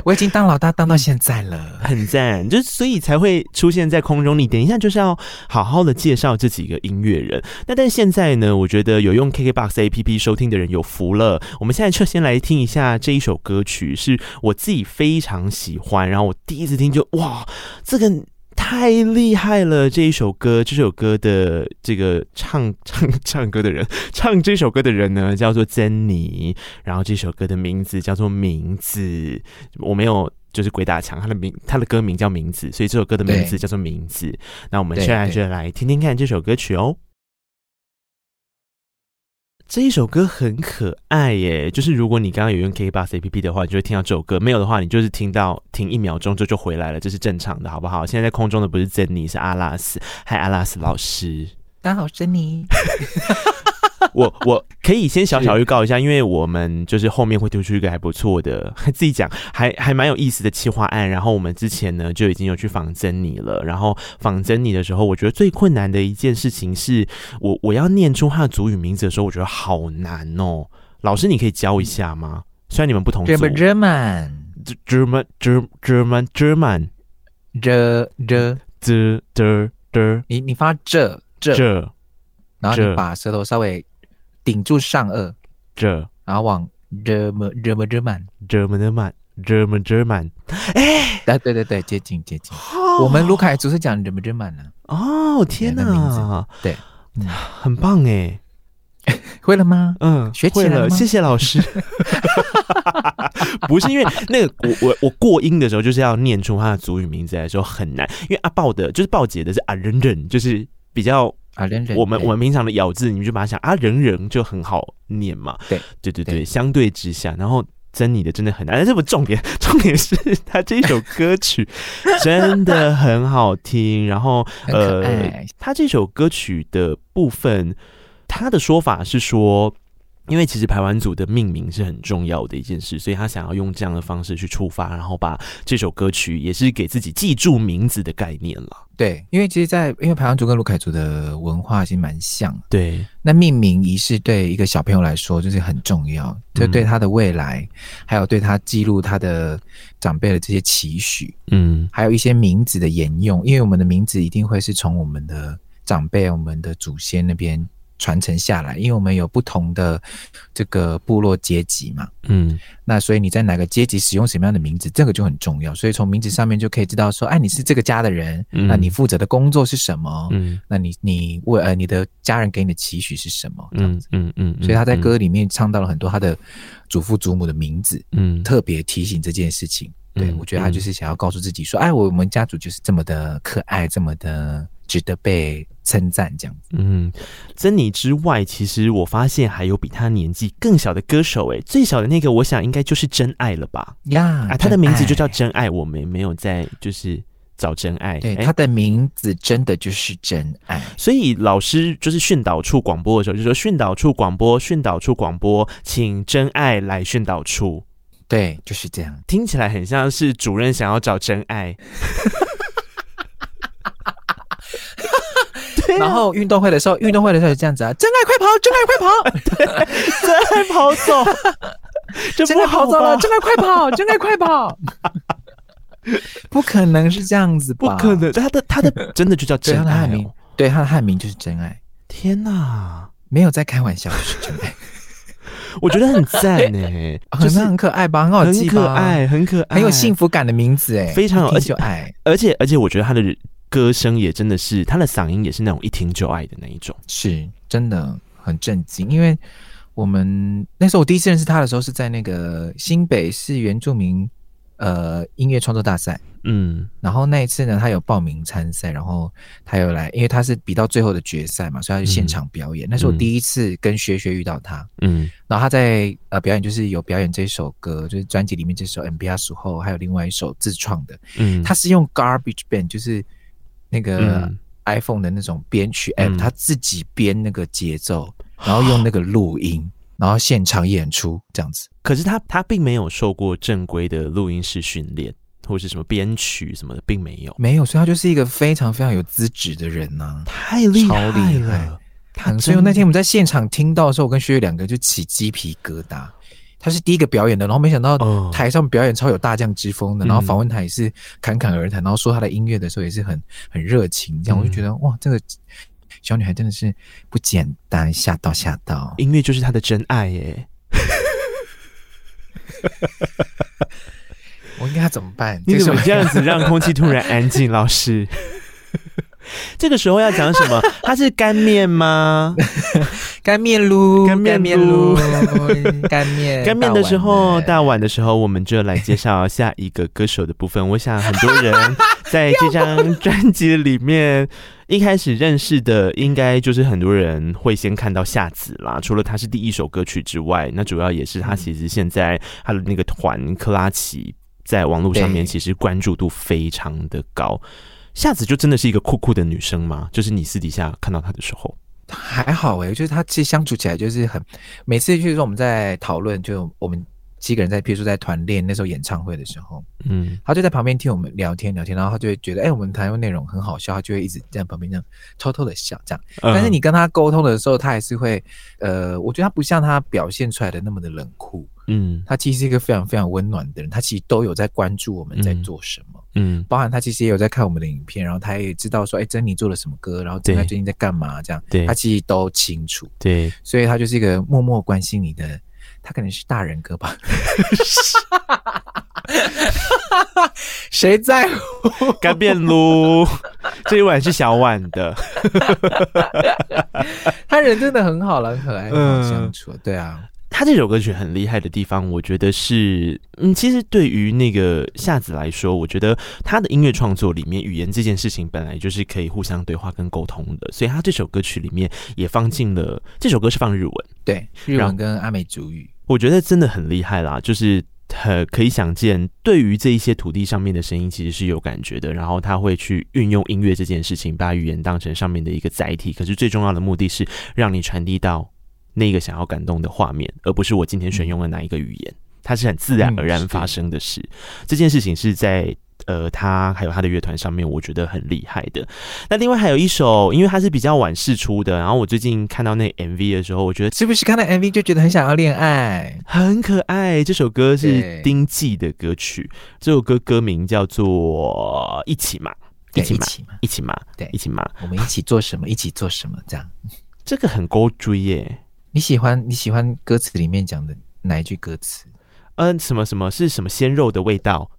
我已经当老大当到现在了，很赞。就所以才会出现在空中。你等一下就是要好好的介绍这几个音乐人。那但现在呢，我觉得有用 KKBOX APP 收听的人有福了。我们现在就先来听一下这一首歌曲，是我自己非常喜欢，然后我第一次听就哇。哇，这个太厉害了！这一首歌，这首歌的这个唱唱唱歌的人，唱这首歌的人呢，叫做珍妮。然后这首歌的名字叫做《名字》，我没有就是鬼打墙，他的名，他的歌名叫《名字》，所以这首歌的名字叫做《名字》。那我们现在就来听听看这首歌曲哦。这一首歌很可爱耶，就是如果你刚刚有用 K Bus APP 的话，你就会听到这首歌；没有的话，你就是听到停一秒钟就就回来了，这是正常的，好不好？现在在空中的不是珍妮，是阿拉斯，嗨，阿拉斯老师，大家好，珍妮。我我可以先小小预告一下，因为我们就是后面会推出一个还不错的，自己讲还还蛮有意思的企划案。然后我们之前呢就已经有去仿真你了。然后仿真你的时候，我觉得最困难的一件事情是我我要念出他的主语名字的时候，我觉得好难哦。老师，你可以教一下吗？虽然你们不同族。German，German，German，German，German，German，German，你你发这这，然后你把舌头稍微。顶住上颚，这，然后往 German German German German German German，哎，对对对对，接近接近。我们卢凯族是讲 German German 呢。哦，天哪，对，很棒哎，会了吗？嗯，学会了，谢谢老师。不是因为那个，我我我过音的时候就是要念出他的族语名字来的时候很难，因为阿豹的就是豹姐的是啊忍忍，就是比较。啊，人人，我们我们平常的咬字，你们就把它想啊，人人就很好念嘛。对对对对，相对之下，然后珍妮的真的很难。这不重点，重点是他这一首歌曲 真的很好听。然后呃，他这首歌曲的部分，他的说法是说。因为其实排湾组的命名是很重要的一件事，所以他想要用这样的方式去出发，然后把这首歌曲也是给自己记住名字的概念了。对，因为其实在，在因为排湾族跟卢凯族的文化其实蛮像。对，那命名仪式对一个小朋友来说就是很重要，就对他的未来，嗯、还有对他记录他的长辈的这些期许，嗯，还有一些名字的沿用，因为我们的名字一定会是从我们的长辈、我们的祖先那边。传承下来，因为我们有不同的这个部落阶级嘛，嗯，那所以你在哪个阶级使用什么样的名字，这个就很重要。所以从名字上面就可以知道说，哎，你是这个家的人，嗯、那你负责的工作是什么？嗯，那你你为呃你的家人给你的期许是什么？这样子，嗯嗯，嗯，嗯，所以他在歌里面唱到了很多他的祖父祖母的名字，嗯，特别提醒这件事情。对，我觉得他就是想要告诉自己说，哎，我们家族就是这么的可爱，这么的。值得被称赞这样子。嗯，珍妮之外，其实我发现还有比她年纪更小的歌手。哎，最小的那个，我想应该就是真爱了吧？呀，啊，他的名字就叫真爱。我们没有在就是找真爱。对，他的名字真的就是真爱。所以老师就是训导处广播的时候，就说训导处广播，训导处广播，请真爱来训导处。对，就是这样。听起来很像是主任想要找真爱。然后运动会的时候，运动会的时候是这样子啊，真爱快跑，真爱快跑，真爱跑走，真爱跑走了，真爱快跑，真爱快跑，不可能是这样子吧？不可能，他的他的真的就叫真爱，对，他的汉名就是真爱。天哪，没有在开玩笑，是真爱。我觉得很赞呢，就是很可爱吧，很好记，很可爱，很可爱，很有幸福感的名字哎，非常有，而且爱，而且而且我觉得他的。歌声也真的是，他的嗓音也是那种一听就爱的那一种，是真的很震惊。因为我们那时候我第一次认识他的时候，是在那个新北市原住民呃音乐创作大赛，嗯，然后那一次呢，他有报名参赛，然后他又来，因为他是比到最后的决赛嘛，所以他就现场表演。嗯、那是我第一次跟学学遇到他，嗯，然后他在呃表演，就是有表演这首歌，就是专辑里面这首《MBA 属后》，还有另外一首自创的，嗯，他是用 Garbage Band，就是。那个 iPhone 的那种编曲 App，、嗯、他自己编那个节奏，然后用那个录音，嗯、然后现场演出这样子。可是他他并没有受过正规的录音室训练，或是什么编曲什么的，并没有，没有，所以他就是一个非常非常有资质的人呐、啊，太厉害了，超厉害。他所以那天我们在现场听到的时候，我跟薛岳两个就起鸡皮疙瘩。他是第一个表演的，然后没想到台上表演超有大将之风的，哦、然后访问他也是侃侃而谈，然后说他的音乐的时候也是很很热情，这样我就觉得哇，这个小女孩真的是不简单，吓到吓到，音乐就是她的真爱耶。我应该怎么办？你怎么这样子让空气突然安静？老师，这个时候要讲什么？它是干面吗？干面噜，干面噜，干面。干面的时候，大碗的时候，我们就来介绍下一个歌手的部分。我想很多人在这张专辑里面一开始认识的，应该就是很多人会先看到夏子啦。除了他是第一首歌曲之外，那主要也是他其实现在他的那个团克拉奇。在网络上面，其实关注度非常的高。夏子就真的是一个酷酷的女生吗？就是你私底下看到她的时候，还好哎、欸，就是她其实相处起来就是很，每次就是说我们在讨论，就我们七个人在，譬如说在团练那时候演唱会的时候，嗯，她就在旁边听我们聊天聊天，然后她就会觉得，哎、欸，我们谈论内容很好笑，她就会一直在旁边这样偷偷的笑这样。但是你跟她沟通的时候，她还是会，呃，我觉得她不像她表现出来的那么的冷酷。嗯，她其实是一个非常非常温暖的人，她其实都有在关注我们在做什么，嗯，包含他其实也有在看我们的影片，然后他也知道说，哎、欸，珍妮做了什么歌，然后珍妮最近在干嘛，这样，对，他其实都清楚，对，所以他就是一个默默关心你的，他可能是大人哥吧，谁在乎？干变撸，这一碗是小碗的，他人真的很好了，很可爱，很好相处，对啊。他这首歌曲很厉害的地方，我觉得是，嗯，其实对于那个夏子来说，我觉得他的音乐创作里面，语言这件事情本来就是可以互相对话跟沟通的，所以他这首歌曲里面也放进了，这首歌是放日文，对，日文跟阿美族语，我觉得真的很厉害啦，就是很可以想见，对于这一些土地上面的声音，其实是有感觉的，然后他会去运用音乐这件事情，把语言当成上面的一个载体，可是最重要的目的是让你传递到。那个想要感动的画面，而不是我今天选用了哪一个语言，它是很自然而然发生的事。这件事情是在呃，他还有他的乐团上面，我觉得很厉害的。那另外还有一首，因为他是比较晚释出的，然后我最近看到那 MV 的时候，我觉得是不是看到 MV 就觉得很想要恋爱，很可爱。这首歌是丁季的歌曲，这首歌歌名叫做《一起嘛》，一起嘛，一起嘛，对，一起嘛，我们一起做什么？一起做什么？这样，这个很勾追耶。你喜欢你喜欢歌词里面讲的哪一句歌词？嗯，什么什么是什么鲜肉的味道？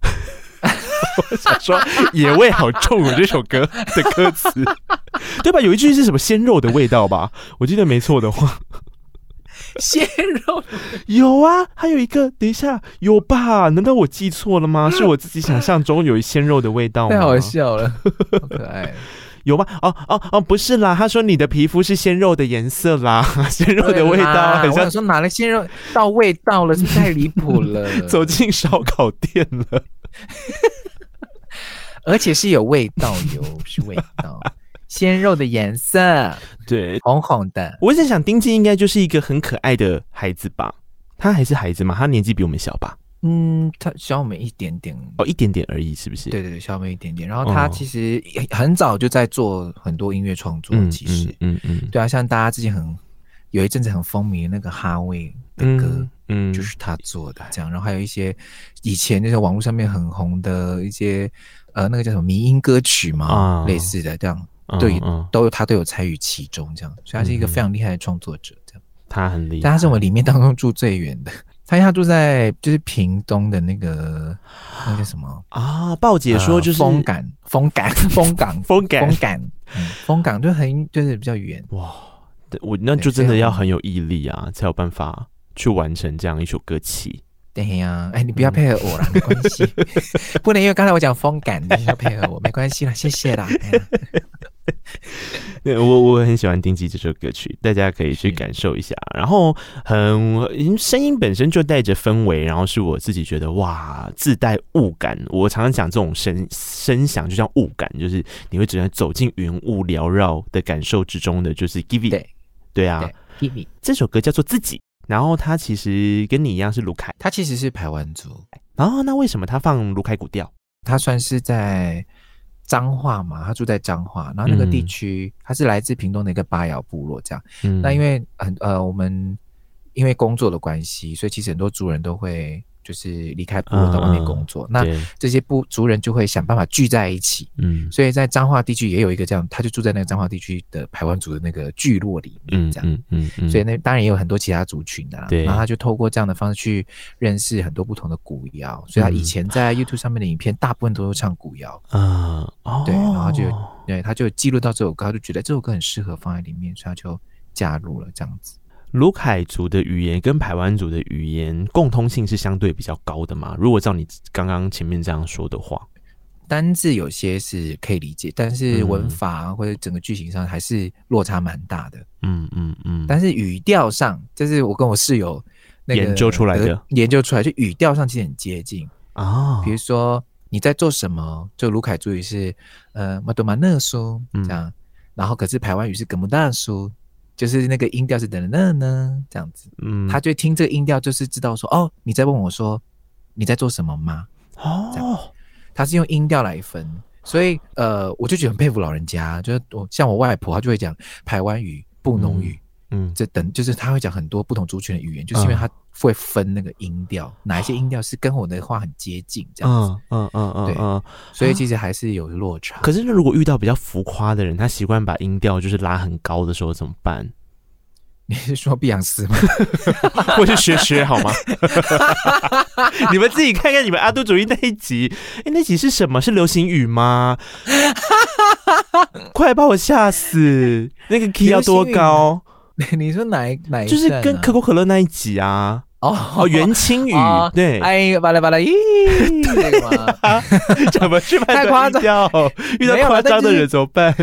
我想说野味好重啊！这首歌的歌词 对吧？有一句是什么鲜肉的味道吧？我记得没错的话，鲜肉 有啊，还有一个，等一下有吧？难道我记错了吗？是我自己想象中有一鲜肉的味道吗？太好笑了，好可爱。有吗？哦哦哦，不是啦，他说你的皮肤是鲜肉的颜色啦，鲜肉的味道，很像我说哪来鲜肉到味道了，是太离谱了，走进烧烤店了，而且是有味道哟，是味道，鲜肉的颜色，对，红红的。我在想，丁静应该就是一个很可爱的孩子吧？他还是孩子吗？他年纪比我们小吧？嗯，他小我们一点点哦，一点点而已，是不是？对对对，小我们一点点。然后他其实很早就在做很多音乐创作，其实，嗯嗯，对啊，像大家之前很有一阵子很风靡的那个哈维的歌，嗯，就是他做的这样。然后还有一些以前那些网络上面很红的一些呃，那个叫什么迷音歌曲嘛，类似的这样，对，都有他都有参与其中，这样。所以他是一个非常厉害的创作者，这样。他很厉害，但他是我们里面当中住最远的。他他住在就是屏东的那个那个什么啊？报姐说就是风港，风港，风港，风港，风港，枫港就很就是比较远哇。我那就真的要很有毅力啊，才有办法去完成这样一首歌曲。对呀，哎，你不要配合我啦，没关系，不能因为刚才我讲风港，你要配合我，没关系啦，谢谢啦。对，我我很喜欢丁季这首歌曲，大家可以去感受一下。然后很声音本身就带着氛围，然后是我自己觉得哇，自带雾感。我常常讲这种声声响就像雾感，就是你会只能走进云雾缭绕的感受之中的，就是 Give it，对啊，Give it。这首歌叫做自己，然后他其实跟你一样是卢凯，他其实是排湾族。然后那为什么他放卢凯古调？他算是在彰化嘛，他住在彰化，然后那个地区、嗯、他是来自屏东的一个巴瑶部落这样。嗯、那因为很呃，我们因为工作的关系，所以其实很多族人都会。就是离开部落到外面工作，嗯、那这些部族人就会想办法聚在一起。嗯，所以在彰化地区也有一个这样，他就住在那个彰化地区的排湾族的那个聚落里面，这样。嗯嗯，嗯，嗯，所以那当然也有很多其他族群的啦。对，然后他就透过这样的方式去认识很多不同的古谣，所以他以前在 YouTube 上面的影片大部分都是唱古谣。啊，哦，对，然后就对，他就记录到这首歌，他就觉得这首歌很适合放在里面，所以他就加入了这样子。鲁凯族的语言跟排湾族的语言共通性是相对比较高的嘛？如果照你刚刚前面这样说的话，单字有些是可以理解，但是文法或者整个句型上还是落差蛮大的。嗯嗯嗯。但是语调上，就是我跟我室友那个研究出来的，研究出来就语调上其实很接近啊。比如说你在做什么，就卢凯族语是呃马多马那苏这样，然后可是台湾语是格木大苏。就是那个音调是等等呢，这样子，嗯，他就听这个音调，就是知道说，哦，你在问我说你在做什么吗？哦，他是用音调来分，所以呃，我就觉得很佩服老人家，就是我像我外婆，她就会讲台湾语、布农语，嗯，这等就是他会讲很多不同族群的语言，就是因为他会分那个音调，哪一些音调是跟我的话很接近，这样子，嗯嗯嗯，对，所以其实还是有落差。可是那如果遇到比较浮夸的人，他习惯把音调就是拉很高的时候怎么办？你是说碧昂斯吗？我是学学好吗？你们自己看看你们阿杜主义那一集，哎、欸，那集是什么？是流行语吗？快把我吓死！那个 key 要多高？你说哪一哪一？就是跟可口可乐那一集啊。哦哦，元青语、哦、对。哎，巴拉巴拉咦？怎么去 太夸张？遇到夸张的人怎么办？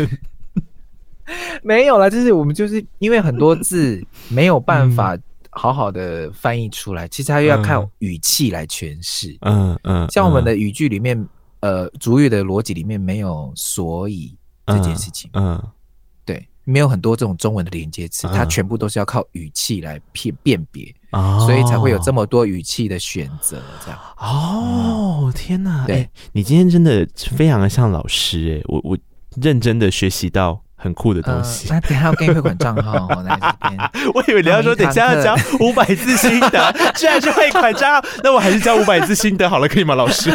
没有了，就是我们就是因为很多字没有办法好好的翻译出来，嗯、其实它又要看语气来诠释。嗯嗯，嗯像我们的语句里面，呃，主语的逻辑里面没有所以这件事情。嗯，没有很多这种中文的连接词，它全部都是要靠语气来辨辨别，哦、所以才会有这么多语气的选择。这样。哦，嗯、天哪！对、欸，你今天真的非常的像老师哎、欸，我我认真的学习到。很酷的东西。那等下要给你汇款账号，我在这边。我以为你要说等下要交五百字心得，居然是汇款账号，那我还是交五百字心得好了，可以吗，老师？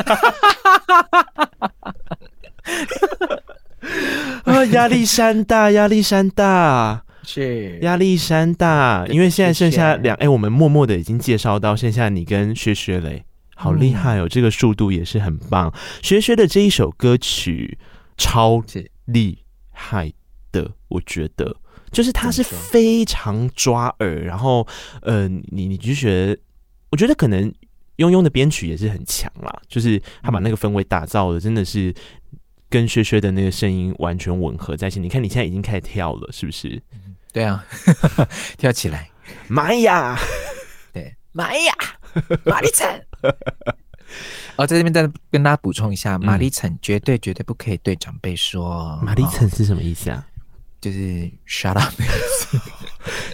啊，压力山大，压力山大，是。压力山大。因为现在剩下两，哎，我们默默的已经介绍到剩下你跟薛薛嘞，好厉害哦，这个速度也是很棒。薛薛的这一首歌曲超厉害。的，我觉得。就是他是非常抓耳，然后，呃，你你就觉得，我觉得可能庸庸的编曲也是很强啦，就是他把那个氛围打造的真的是跟薛薛的那个声音完全吻合在一起。你看你现在已经开始跳了，是不是？对啊，跳起来，玛雅，对，玛雅，玛丽橙。哦，在这边再跟大家补充一下，玛丽橙绝对绝对不可以对长辈说。玛丽橙是什么意思啊？就是 shut up，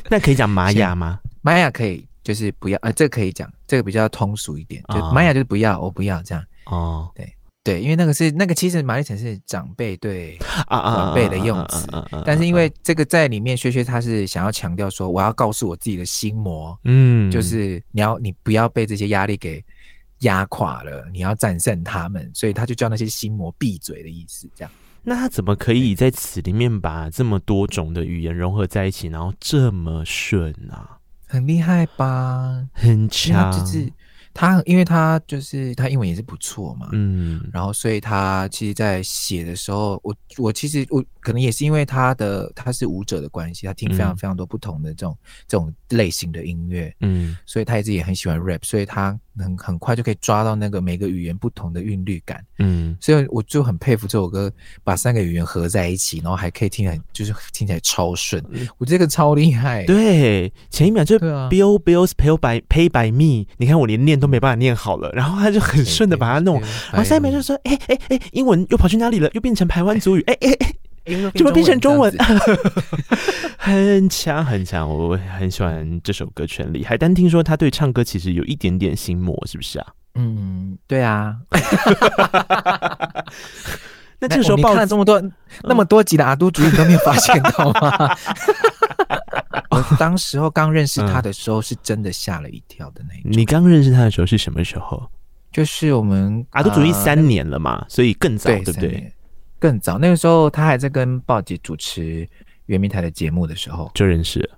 那可以讲玛雅吗？玛雅可以，就是不要，呃，这个可以讲，这个比较通俗一点，就玛雅就是不要，我不要这样。哦，对对，因为那个是那个，其实玛丽橙是长辈对晚辈的用词，但是因为这个在里面，薛薛他是想要强调说，我要告诉我自己的心魔，嗯，就是你要你不要被这些压力给压垮了，你要战胜他们，所以他就叫那些心魔闭嘴的意思，这样。那他怎么可以在词里面把这么多种的语言融合在一起，然后这么顺啊？很厉害吧？很强，就是他，因为他就是他英文也是不错嘛，嗯，然后所以他其实，在写的时候，我我其实我可能也是因为他的他是舞者的关系，他听非常非常多不同的这种、嗯、这种类型的音乐，嗯，所以他一直也很喜欢 rap，所以他。很很快就可以抓到那个每个语言不同的韵律感，嗯，所以我就很佩服这首歌，把三个语言合在一起，然后还可以听起来就是听起来超顺，嗯、我这个超厉害。对，前一秒就 Bill Bills pay by pay by me，你看我连念都没办法念好了，然后他就很顺的把它弄，然后下一秒就说，哎哎哎，英文又跑去哪里了？又变成台湾族语，哎哎哎。怎么变成中文？很强很强，我很喜欢这首歌，《权利》。海丹听说他对唱歌其实有一点点心魔，是不是啊？嗯，对啊。那这个时候，爆看了这么多、嗯、那么多集的阿都主义，你都没有发现到吗？我 当时候刚认识他的时候，是真的吓了一跳的那种。你刚认识他的时候是什么时候？就是我们阿都主义三年了嘛，呃、所以更早，对，对不对？更早，那个时候他还在跟鲍姐主持圆明台的节目的时候就认识了。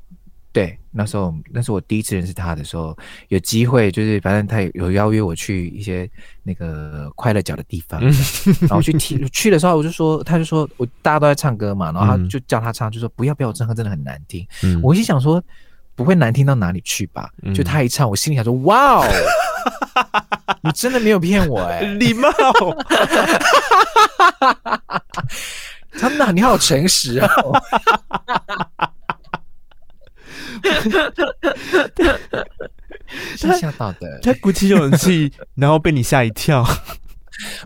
对，那时候那是我第一次认识他的时候，有机会就是反正他有邀约我去一些那个快乐角的地方，然后去听去的时候，我就说，他就说我大家都在唱歌嘛，然后他就叫他唱，就说不要不要，我唱歌真的很难听。嗯、我心想说不会难听到哪里去吧？嗯、就他一唱，我心里想说哇哦，你真的没有骗我哎、欸，礼貌，真的你好诚实哦。是吓到的，他鼓起勇气，然后被你吓一跳。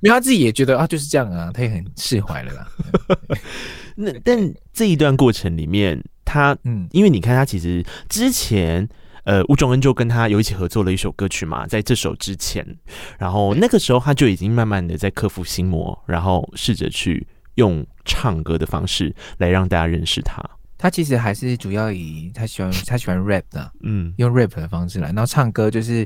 没有，他自己也觉得啊，就是这样啊，他也很释怀了啦。那但这一段过程里面，他嗯，因为你看他其实之前呃，吴仲恩就跟他有一起合作了一首歌曲嘛，在这首之前，然后那个时候他就已经慢慢的在克服心魔，然后试着去用唱歌的方式来让大家认识他。他其实还是主要以他喜欢他喜欢 rap 的，嗯，用 rap 的方式来，然后唱歌就是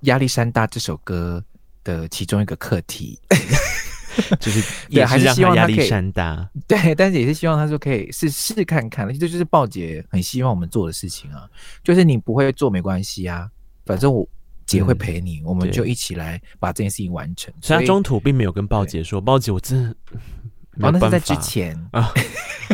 压力山大这首歌的其中一个课题，就是 也还是希望压力山大，对，但是也是希望他说可以试试看看，这就是鲍姐很希望我们做的事情啊，就是你不会做没关系啊，反正我姐会陪你，嗯、我们就一起来把这件事情完成。所以他中途并没有跟鲍姐说，鲍姐我真的。哦，那是在之前啊，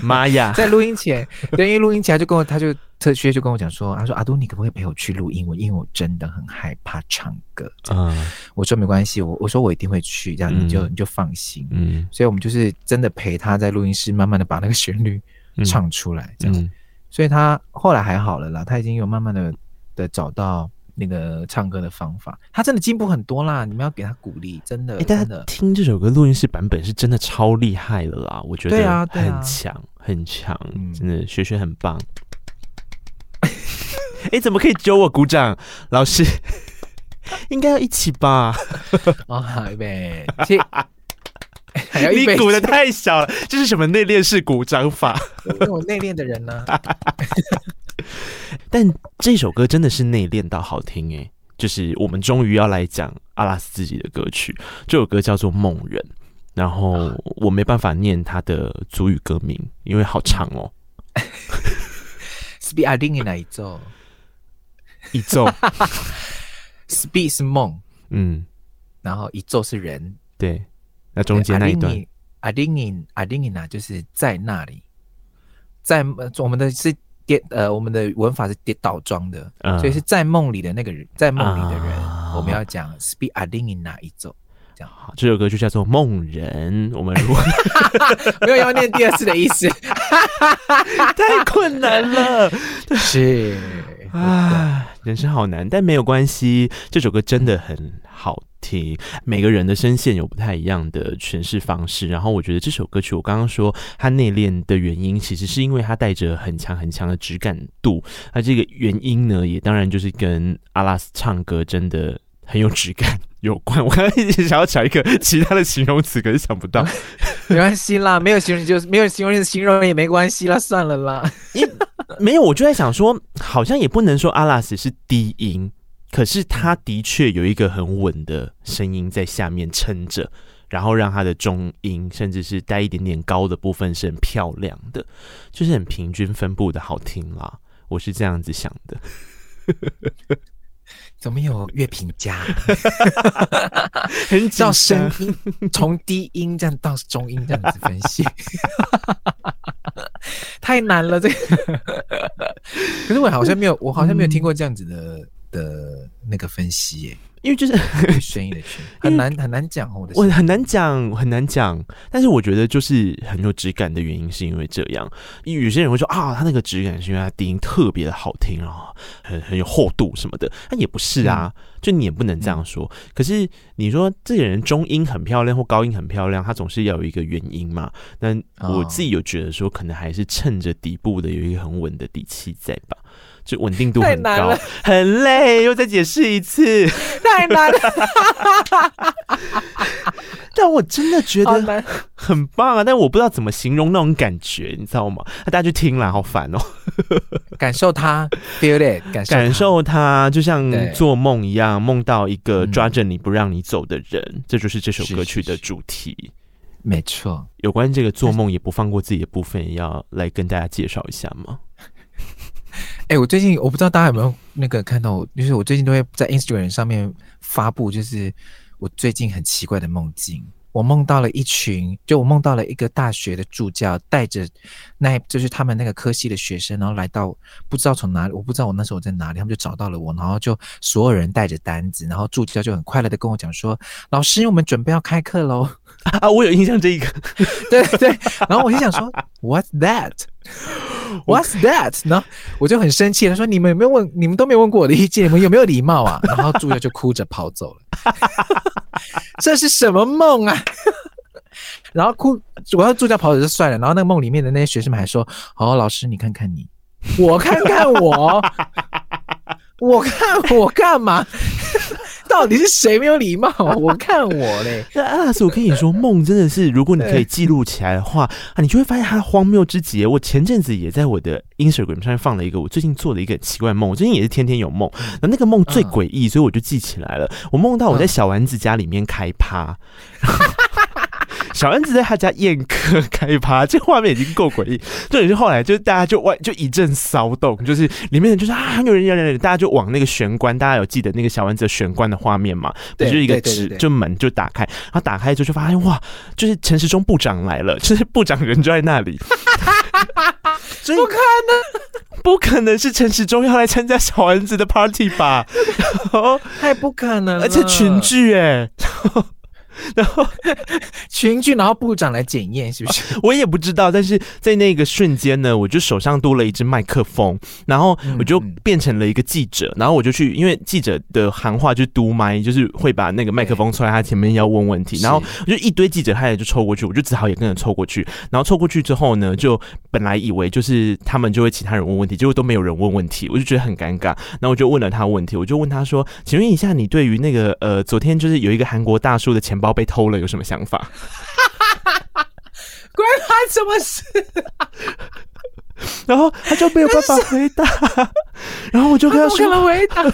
妈呀，在录音前，对，因为录音前他就跟我，他就特薛就跟我讲说，他说阿都，你可不可以陪我去录音？我因为我真的很害怕唱歌。嗯，我说没关系，我我说我一定会去，这样你就、嗯、你就放心。嗯，所以我们就是真的陪他在录音室，慢慢的把那个旋律唱出来，这样。嗯、所以他后来还好了啦，他已经有慢慢的的找到。那个唱歌的方法，他真的进步很多啦！你们要给他鼓励，真的。哎、欸，大家听这首歌录音室版本是真的超厉害了啦！我觉得很强，啊啊、很强，真的，学学很棒。哎、怎么可以揪我鼓掌？老师，应该要一起吧？哦，好呗。你鼓的太小了，这是什么内敛式鼓掌法？我内敛的人呢？但这首歌真的是内敛到好听诶，就是我们终于要来讲阿拉斯自己的歌曲。这首歌叫做《梦人》，然后我没办法念他的主语歌名，因为好长哦。Speed 阿丁的哪一奏？一奏。Speed 是梦，嗯，然后一奏是人，对。那中间那一段，阿丁尼阿丁尼娜就是在那里，在我们的是跌呃，我们的文法是跌倒装的，嗯、所以是在梦里的那个人，在梦里的人，啊、我们要讲 speak a d i n in 哪一种，这样。好。这首歌就叫做《梦人》，我们如果 没有要念第二次的意思，太困难了，是啊，人生好难，但没有关系，这首歌真的很好。听每个人的声线有不太一样的诠释方式，然后我觉得这首歌曲，我刚刚说它内敛的原因，其实是因为它带着很强很强的质感度。那这个原因呢，也当然就是跟阿拉斯唱歌真的很有质感 有关。我刚刚一直想要找一个其他的形容词，可是想不到。没关系啦，没有形容就是没有形容词形容也没关系啦，算了啦。因没有，我就在想说，好像也不能说阿拉斯是低音。可是他的确有一个很稳的声音在下面撑着，然后让他的中音甚至是带一点点高的部分是很漂亮的，就是很平均分布的好听啦。我是这样子想的。怎么有乐评家？很到声音从低音这样到中音这样子分析，太难了这个。可是我好像没有，我好像没有听过这样子的。的那个分析耶，因为就是声音 很难很难讲哦，我很难讲很难讲，但是我觉得就是很有质感的原因是因为这样，因为有些人会说啊，他那个质感是因为他低音特别的好听啊，很很有厚度什么的，那也不是啊，嗯、就你也不能这样说。嗯、可是你说这个人中音很漂亮或高音很漂亮，他总是要有一个原因嘛。那我自己有觉得说，可能还是趁着底部的有一个很稳的底气在吧。就稳定度很高，很累，又再解释一次，太难了。但我真的觉得很棒啊！但我不知道怎么形容那种感觉，你知道吗？那大家去听了，好烦哦。感受它，feel it，感受感受它，就像做梦一样，梦到一个抓着你不让你走的人，嗯、这就是这首歌曲的主题。是是是没错，有关这个做梦也不放过自己的部分，也要来跟大家介绍一下吗？哎、我最近我不知道大家有没有那个看到，就是我最近都会在 Instagram 上面发布，就是我最近很奇怪的梦境。我梦到了一群，就我梦到了一个大学的助教带着那，就是他们那个科系的学生，然后来到不知道从哪里，我不知道我那时候在哪里，他们就找到了我，然后就所有人带着单子，然后助教就很快乐的跟我讲说：“老师，我们准备要开课喽。”啊，我有印象这一个，对对，然后我就想说，What's that? What's that? 然后我就很生气，他说：“你们有没有问？你们都没有问过我的意见，你们有没有礼貌啊？”然后助教就哭着跑走了。这是什么梦啊？然后哭，我要助教跑走就算了，然后那个梦里面的那些学生们还说：“好，老师，你看看你，我看看我，我看我干嘛？”到底是谁没有礼貌？我看我嘞。那阿拉斯，我跟你说，梦真的是，如果你可以记录起来的话啊，你就会发现它的荒谬之极。我前阵子也在我的 Instagram 上面放了一个我最近做的一个很奇怪梦。我最近也是天天有梦，那那个梦最诡异，所以我就记起来了。我梦到我在小丸子家里面开趴。小丸子在他家宴客开趴，这画面已经够诡异。这也是后来就是大家就外就一阵骚动，就是里面人就是啊，有人有人，大家就往那个玄关，大家有记得那个小丸子的玄关的画面吗？对，就是一个纸，就门就打开，然后打开之后就发现哇，就是陈时中部长来了，就是部长人就在那里。不可能，不可能是陈时中要来参加小丸子的 party 吧？太不可能了，而且群聚哎、欸。然后群聚，然后部长来检验，是不是？我也不知道，但是在那个瞬间呢，我就手上多了一支麦克风，然后我就变成了一个记者，然后我就去，因为记者的行话就是嘟麦，就是会把那个麦克风凑在他前面要问问题，然后我就一堆记者他也就凑过去，我就只好也跟着凑过去，然后凑过去之后呢，就本来以为就是他们就会其他人问问题，结果都没有人问问题，我就觉得很尴尬，然后我就问了他问题，我就问他说：“请问一下，你对于那个呃，昨天就是有一个韩国大叔的钱包被偷了，有什么想法？” 关他什么事？然后他就没有办法回答，然后我就跟他说：“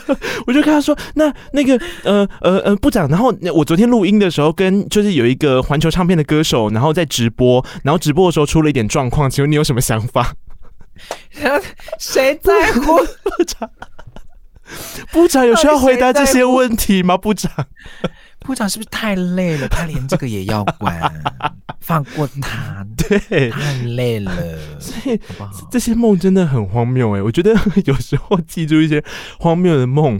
我就跟他说，那那个呃呃呃部长，然后我昨天录音的时候，跟就是有一个环球唱片的歌手，然后在直播，然后直播的时候出了一点状况，请问你有什么想法？”谁在乎？部长，部长有需要回答这些问题吗？部长？部长是不是太累了？他连这个也要管，放过他。对，太累了。所以这些梦真的很荒谬哎！我觉得 有时候记住一些荒谬的梦，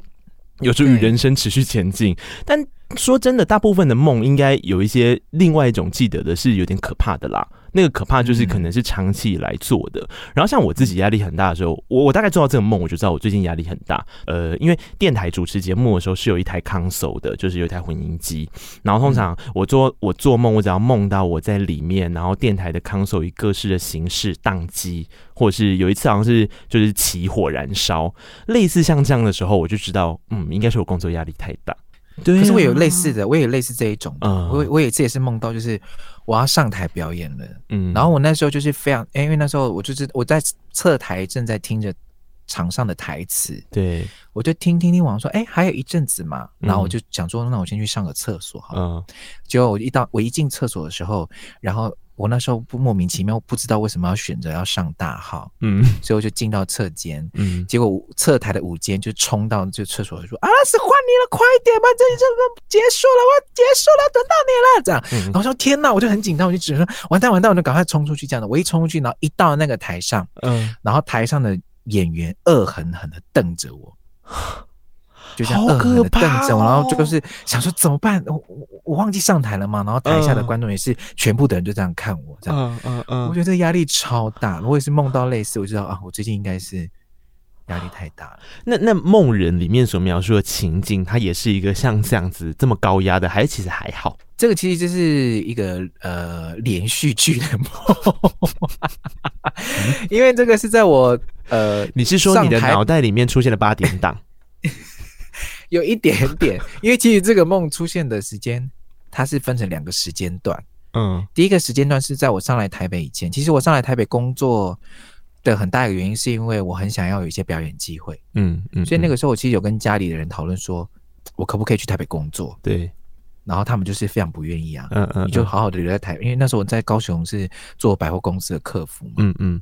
有助于人生持续前进。但说真的，大部分的梦应该有一些另外一种记得的是有点可怕的啦。那个可怕就是可能是长期以来做的，然后像我自己压力很大的时候，我我大概做到这个梦，我就知道我最近压力很大。呃，因为电台主持节目的时候是有一台 console 的，就是有一台混音机。然后通常我做我做梦，我只要梦到我在里面，然后电台的 console 以各式的形式宕机，或者是有一次好像是就是起火燃烧，类似像这样的时候，我就知道，嗯，应该是我工作压力太大。对啊，可是我有类似的，我也有类似这一种。嗯，我我有一次也是梦到，就是我要上台表演了。嗯，然后我那时候就是非常，因为那时候我就是我在侧台正在听着场上的台词。对，我就听听听完说，哎，还有一阵子嘛。然后我就想说，那我先去上个厕所好了。嗯，结果我一到我一进厕所的时候，然后。我那时候不莫名其妙，不知道为什么要选择要上大号，嗯，所以我就进到侧间，嗯，结果侧台的舞间就冲到就厕所说：“啊，是换你了，快点吧，这里这个结束了，我结束了，等到你了。”这样，然后说：“天哪！”我就很紧张，我就只能说：“完蛋，完蛋！”我就赶快冲出去，这样的。我一冲出去，然后一到那个台上，嗯，然后台上的演员恶狠狠的瞪着我。就这样恶狠的瞪着我，然后就是想说怎么办？我我我忘记上台了嘛。然后台下的观众也是全部的人就这样看我，这样，嗯嗯嗯，我觉得这压力超大。我也是梦到类似，我知道啊，我最近应该是压力太大了。那那梦人里面所描述的情境，它也是一个像这样子这么高压的，还是其实还好？这个其实就是一个呃连续剧的梦，因为这个是在我呃，你是说你的脑袋里面出现了八点档？有一点点，因为其实这个梦出现的时间，它是分成两个时间段。嗯，第一个时间段是在我上来台北以前。其实我上来台北工作的很大一个原因，是因为我很想要有一些表演机会。嗯嗯，所以那个时候我其实有跟家里的人讨论说，我可不可以去台北工作？对，然后他们就是非常不愿意啊。嗯嗯，你就好好的留在台北，因为那时候我在高雄是做百货公司的客服嘛。嗯嗯。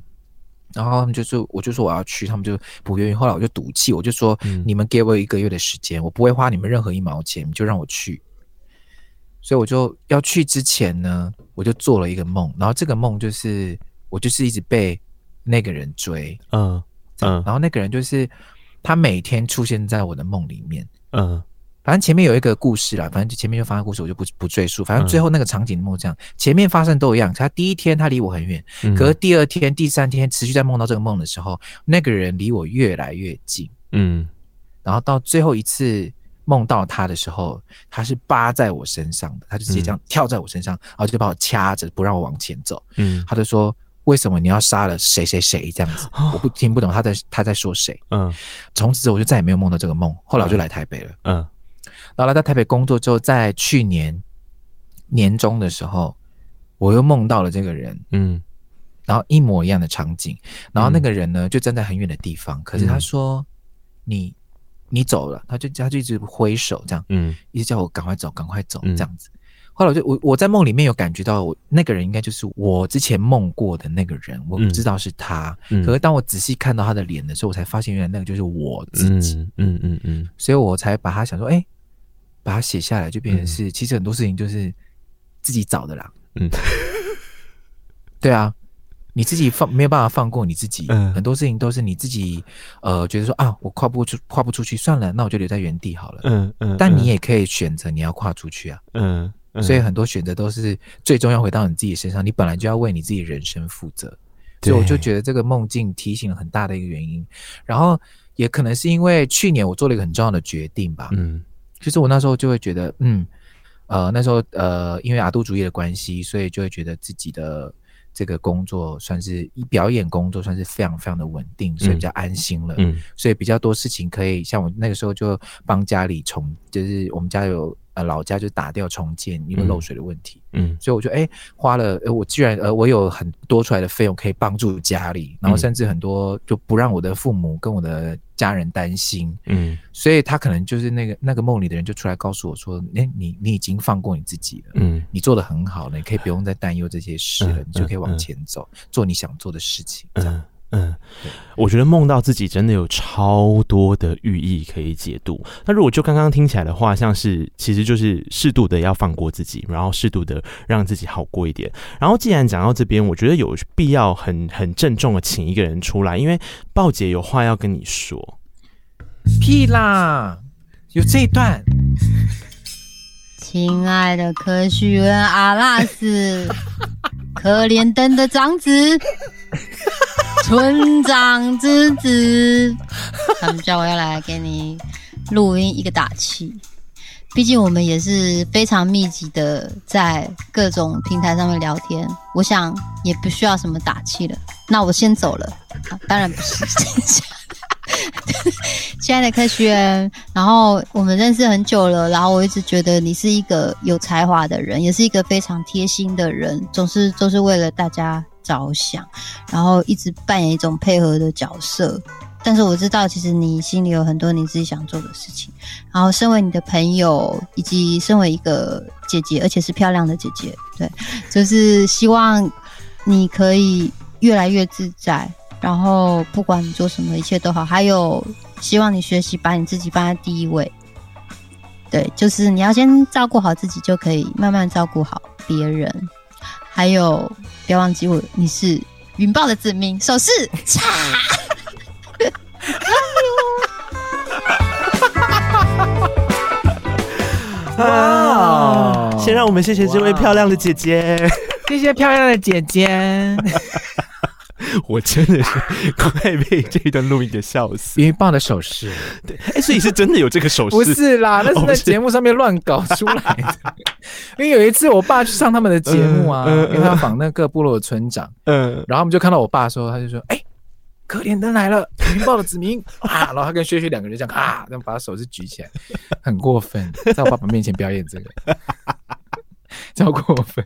然后他们就说，我就说我要去，他们就不愿意。后来我就赌气，我就说，嗯、你们给我一个月的时间，我不会花你们任何一毛钱，就让我去。所以我就要去之前呢，我就做了一个梦，然后这个梦就是我就是一直被那个人追，嗯嗯，然后那个人就是他每天出现在我的梦里面，嗯。反正前面有一个故事啦，反正就前面就发生故事，我就不不赘述。反正最后那个场景梦这样，嗯、前面发生都一样。他第一天他离我很远，嗯、可是第二天、第三天持续在梦到这个梦的时候，那个人离我越来越近。嗯，然后到最后一次梦到他的时候，他是扒在我身上的，他就直接这样跳在我身上，嗯、然后就把我掐着不让我往前走。嗯，他就说：“为什么你要杀了谁谁谁？”这样子，哦、我不听不懂他在他在说谁。嗯，从此之后我就再也没有梦到这个梦。后来我就来台北了。嗯。嗯然后来到台北工作之后，在去年年中的时候，我又梦到了这个人，嗯，然后一模一样的场景，然后那个人呢就站在很远的地方，可是他说：“你你走了。”他就他就一直挥手这样，嗯，一直叫我赶快走，赶快走这样子。后来我就我我在梦里面有感觉到，我那个人应该就是我之前梦过的那个人，我不知道是他。可是当我仔细看到他的脸的时候，我才发现原来那个就是我自己。嗯嗯嗯，所以我才把他想说，哎。把它写下来，就变成是，嗯、其实很多事情就是自己找的啦。嗯，对啊，你自己放没有办法放过你自己，嗯、很多事情都是你自己，呃，觉得说啊，我跨不出，跨不出去，算了，那我就留在原地好了。嗯嗯，嗯但你也可以选择你要跨出去啊。嗯，嗯所以很多选择都是最终要回到你自己身上，你本来就要为你自己人生负责。所以我就觉得这个梦境提醒了很大的一个原因，然后也可能是因为去年我做了一个很重要的决定吧。嗯。其实我那时候就会觉得，嗯，呃，那时候呃，因为阿杜主义的关系，所以就会觉得自己的这个工作算是表演工作，算是非常非常的稳定，所以比较安心了。嗯，所以比较多事情可以，像我那个时候就帮家里重，就是我们家有。呃，老家就打掉重建，因为漏水的问题。嗯，嗯所以我就哎、欸，花了呃，我居然呃，我有很多出来的费用可以帮助家里，然后甚至很多就不让我的父母跟我的家人担心。嗯，所以他可能就是那个那个梦里的人就出来告诉我说，哎、欸，你你已经放过你自己了，嗯，你做的很好了，你可以不用再担忧这些事了，嗯、你就可以往前走，嗯、做你想做的事情，这样。嗯我觉得梦到自己真的有超多的寓意可以解读。那如果就刚刚听起来的话，像是其实就是适度的要放过自己，然后适度的让自己好过一点。然后既然讲到这边，我觉得有必要很很郑重的请一个人出来，因为鲍姐有话要跟你说。屁啦，有这一段。亲爱的科学员阿拉斯，可怜灯的长子。村长之子，他们叫我要来给你录音一个打气。毕竟我们也是非常密集的在各种平台上面聊天，我想也不需要什么打气了。那我先走了。啊、当然不是，亲爱的科学。然后我们认识很久了，然后我一直觉得你是一个有才华的人，也是一个非常贴心的人，总是都是为了大家。着想，然后一直扮演一种配合的角色，但是我知道，其实你心里有很多你自己想做的事情。然后，身为你的朋友，以及身为一个姐姐，而且是漂亮的姐姐，对，就是希望你可以越来越自在。然后，不管你做什么，一切都好。还有，希望你学习把你自己放在第一位。对，就是你要先照顾好自己，就可以慢慢照顾好别人。还有，不要忘记我，你是云豹的子民，手势，叉。啊！先让我们谢谢这位漂亮的姐姐，谢谢漂亮的姐姐。我真的是快被这一段录音给笑死！云豹的手势，对，哎、欸，所以是真的有这个手势？不是啦，那是在节目上面乱搞出来的。哦、因为有一次我爸去上他们的节目啊，嗯嗯、因为他访那个部落的村长，嗯，然后我们就看到我爸说，他就说，哎、欸，可怜灯来了，子明报了子民啊！然后他跟薛薛两个人这样啊，这样把手势举起来，很过分，在我爸爸面前表演这个，超过分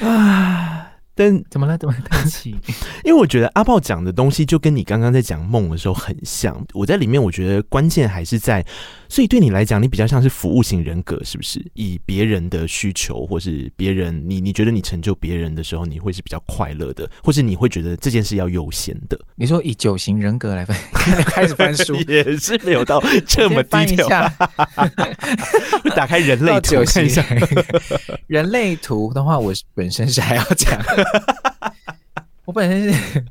啊！但怎么了？怎么叹气？因为我觉得阿豹讲的东西就跟你刚刚在讲梦的时候很像。我在里面，我觉得关键还是在，所以对你来讲，你比较像是服务型人格，是不是？以别人的需求，或是别人，你你觉得你成就别人的时候，你会是比较快乐的，或是你会觉得这件事要优先的？你说以九型人格来分，开始翻书也是没有到这么低调。打开人类图看一下，人类图的话，我本身是还要讲。我本身是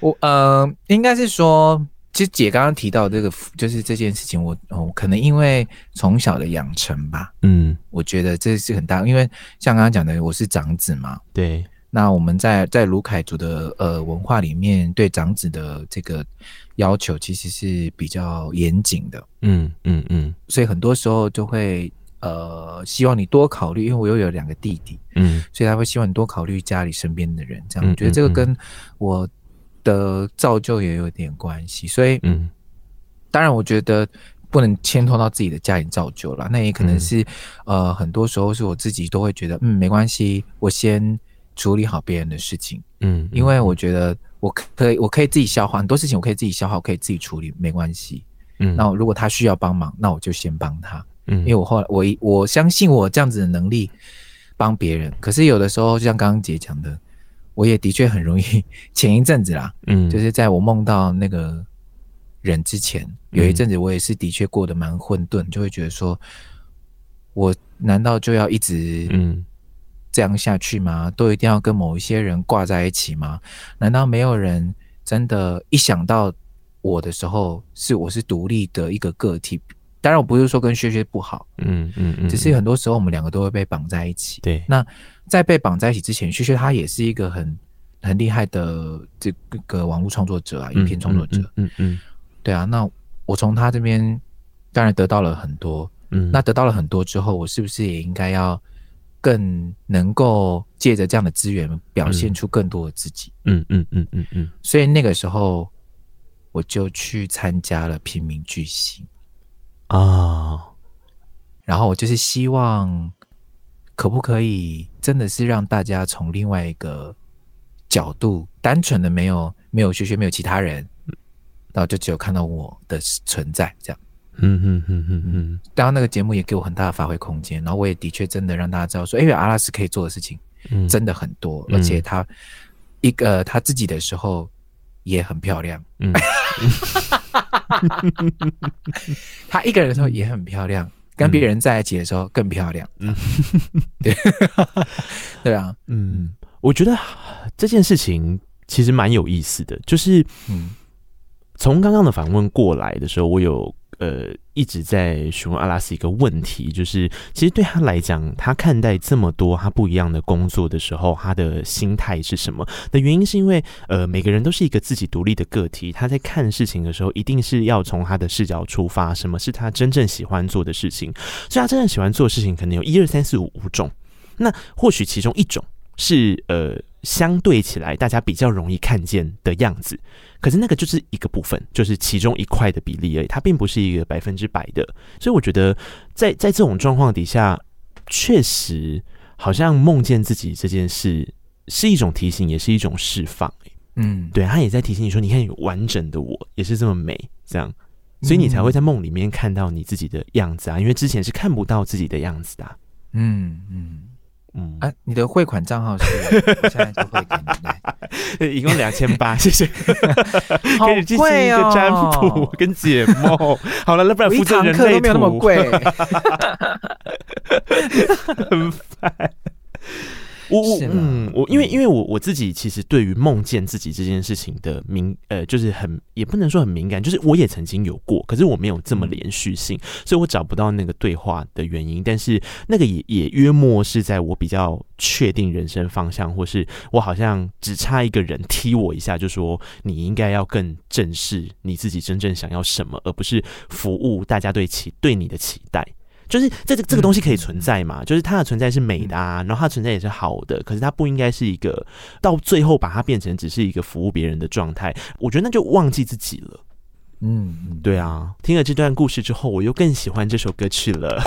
我呃，应该是说，其实姐刚刚提到这个，就是这件事情我，我哦，可能因为从小的养成吧，嗯，我觉得这是很大，因为像刚刚讲的，我是长子嘛，对，那我们在在卢凯族的呃文化里面，对长子的这个要求其实是比较严谨的，嗯嗯嗯，所以很多时候就会。呃，希望你多考虑，因为我又有两个弟弟，嗯，所以他会希望你多考虑家里身边的人，这样，我觉得这个跟我的造就也有点关系，所以，嗯，当然，我觉得不能牵拖到自己的家庭造就了，那也可能是，呃，很多时候是我自己都会觉得，嗯，没关系，我先处理好别人的事情，嗯，因为我觉得我可以，我可以自己消化很多事情，我可以自己消化，我可以自己处理，没关系，嗯，那如果他需要帮忙，那我就先帮他。嗯，因为我后来我我相信我这样子的能力帮别人，可是有的时候就像刚刚姐讲的，我也的确很容易。前一阵子啦，嗯，就是在我梦到那个人之前，有一阵子我也是的确过得蛮混沌，就会觉得说，我难道就要一直嗯这样下去吗？都一定要跟某一些人挂在一起吗？难道没有人真的，一想到我的时候，是我是独立的一个个体？当然，我不是说跟薛薛不好，嗯嗯嗯，只是很多时候我们两个都会被绑在一起。对，那在被绑在一起之前，薛薛他也是一个很很厉害的这个网络创作者啊，影片创作者。嗯嗯，对啊，那我从他这边当然得到了很多，嗯，那得到了很多之后，我是不是也应该要更能够借着这样的资源，表现出更多的自己？嗯嗯嗯嗯嗯。所以那个时候，我就去参加了平民巨星。啊，oh. 然后我就是希望，可不可以真的是让大家从另外一个角度，单纯的没有没有学学没有其他人，然后就只有看到我的存在这样。嗯嗯嗯嗯嗯。当然那个节目也给我很大的发挥空间，然后我也的确真的让大家知道说，因为阿拉斯可以做的事情真的很多，嗯、而且他一个他自己的时候也很漂亮。嗯。他一个人的时候也很漂亮，跟别人在一起的时候更漂亮。嗯，对，对啊，嗯，我觉得这件事情其实蛮有意思的，就是，嗯，从刚刚的访问过来的时候，我有。呃，一直在询问阿拉斯一个问题，就是其实对他来讲，他看待这么多他不一样的工作的时候，他的心态是什么？的原因是因为，呃，每个人都是一个自己独立的个体，他在看事情的时候，一定是要从他的视角出发，什么是他真正喜欢做的事情？所以他真正喜欢做的事情，可能有一二三四五五种。那或许其中一种是，呃，相对起来大家比较容易看见的样子。可是那个就是一个部分，就是其中一块的比例而已，它并不是一个百分之百的。所以我觉得在，在在这种状况底下，确实好像梦见自己这件事是一种提醒，也是一种释放。嗯，对，他也在提醒你说，你看有完整的我也是这么美，这样，所以你才会在梦里面看到你自己的样子啊，因为之前是看不到自己的样子的啊。嗯嗯。嗯，啊，你的汇款账号是？我现在就会给你来，一共两千八，谢谢。可以进行一个占卜跟解梦。好了，那不然负责人类图都没有那么贵，很烦。我我嗯，我因为因为我我自己其实对于梦见自己这件事情的敏呃，就是很也不能说很敏感，就是我也曾经有过，可是我没有这么连续性，所以我找不到那个对话的原因。但是那个也也约莫是在我比较确定人生方向，或是我好像只差一个人踢我一下，就说你应该要更正视你自己真正想要什么，而不是服务大家对期对你的期待。就是这个这个东西可以存在嘛？就是它的存在是美的啊，然后它存在也是好的，可是它不应该是一个到最后把它变成只是一个服务别人的状态。我觉得那就忘记自己了。嗯，对啊，听了这段故事之后，我又更喜欢这首歌曲了。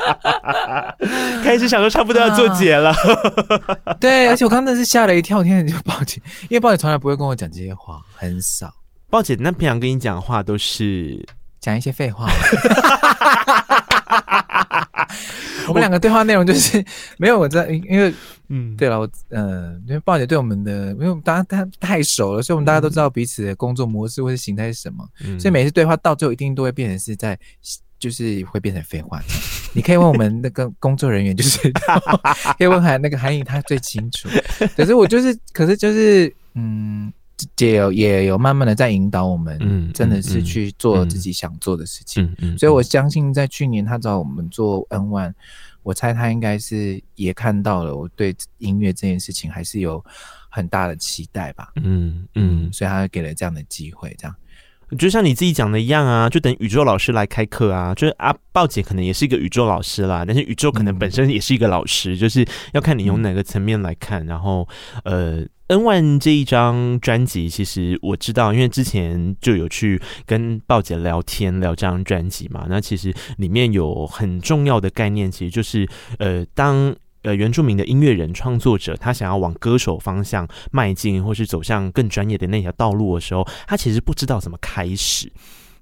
开始想说差不多要做结了。啊，对，而且我刚才是吓了一跳，天就报警，因为报警从来不会跟我讲这些话，很少。报警那平常跟你讲话都是讲一些废话。我们两个对话内容就是没有我在，因为嗯，对了，我呃，因为鲍姐对我们的，因为我们大家太太熟了，所以我们大家都知道彼此的工作模式或者形态是什么，嗯、所以每次对话到最后一定都会变成是在，就是会变成废话。你可以问我们那个工作人员，就是 可以问韩那个韩颖，他最清楚。可是我就是，可是就是，嗯。姐有也有慢慢的在引导我们，嗯，真的是去做自己想做的事情，嗯嗯，所以我相信在去年他找我们做 N One，我猜他应该是也看到了我对音乐这件事情还是有很大的期待吧，嗯嗯，所以他给了这样的机会，这样，就像你自己讲的一样啊，就等宇宙老师来开课啊，就是阿豹姐可能也是一个宇宙老师啦，但是宇宙可能本身也是一个老师，就是要看你用哪个层面来看，然后呃。N One 这一张专辑，其实我知道，因为之前就有去跟鲍姐聊天聊这张专辑嘛。那其实里面有很重要的概念，其实就是呃，当呃原住民的音乐人创作者，他想要往歌手方向迈进，或是走向更专业的那条道路的时候，他其实不知道怎么开始。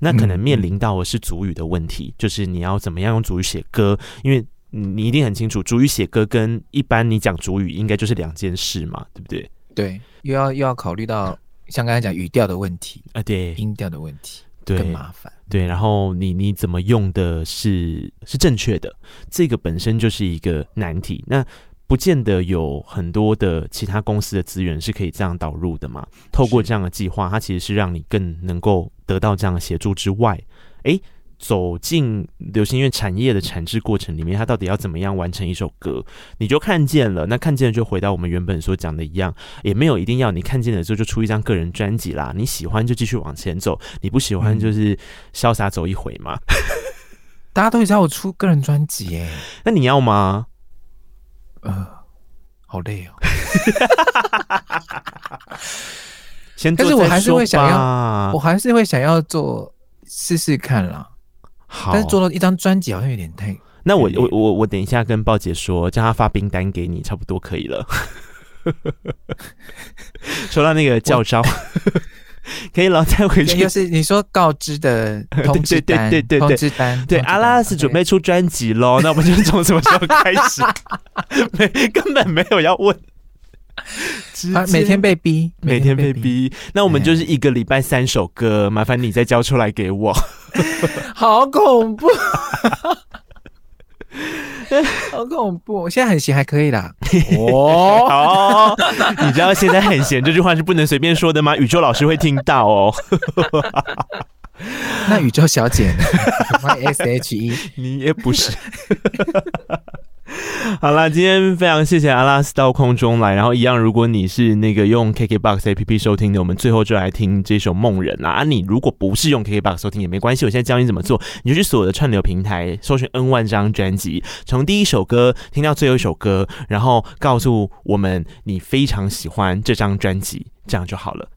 那可能面临到的是主语的问题，就是你要怎么样用主语写歌，因为你一定很清楚，主语写歌跟一般你讲主语应该就是两件事嘛，对不对？对，又要又要考虑到像刚才讲语调的问题啊，对，音调的问题，对，更麻烦。对，然后你你怎么用的是是正确的，这个本身就是一个难题。那不见得有很多的其他公司的资源是可以这样导入的嘛。透过这样的计划，它其实是让你更能够得到这样的协助之外，诶。走进流行音乐产业的产制过程里面，他到底要怎么样完成一首歌？你就看见了，那看见了就回到我们原本所讲的一样，也没有一定要你看见了之后就出一张个人专辑啦。你喜欢就继续往前走，你不喜欢就是潇洒走一回嘛。嗯、大家都知道我出个人专辑耶，那你要吗？呃，好累哦。先但是我还是会想要，我还是会想要做试试看啦。好，但是做到一张专辑好像有点太……那我我我我等一下跟鲍姐说，叫她发冰单给你，差不多可以了。说到那个教招，可以了，再回去。就是你说告知的通知单，对对对对对，通知单。对，阿拉斯准备出专辑喽，那我们就从什么时候开始？没，根本没有要问。啊、每天被逼，每天被逼，那我们就是一个礼拜三首歌，麻烦你再交出来给我。好恐怖，好恐怖！现在很闲还可以啦。哦，好，你知道现在很闲这句话是不能随便说的吗？宇宙老师会听到哦。那宇宙小姐呢？S H E，你也不是。好啦，今天非常谢谢阿拉斯到空中来，然后一样，如果你是那个用 KKBOX APP 收听的，我们最后就来听这首《梦人》啊。啊，你如果不是用 KKBOX 收听也没关系，我现在教你怎么做，你就去所有的串流平台搜寻 N 万张专辑，从第一首歌听到最后一首歌，然后告诉我们你非常喜欢这张专辑，这样就好了。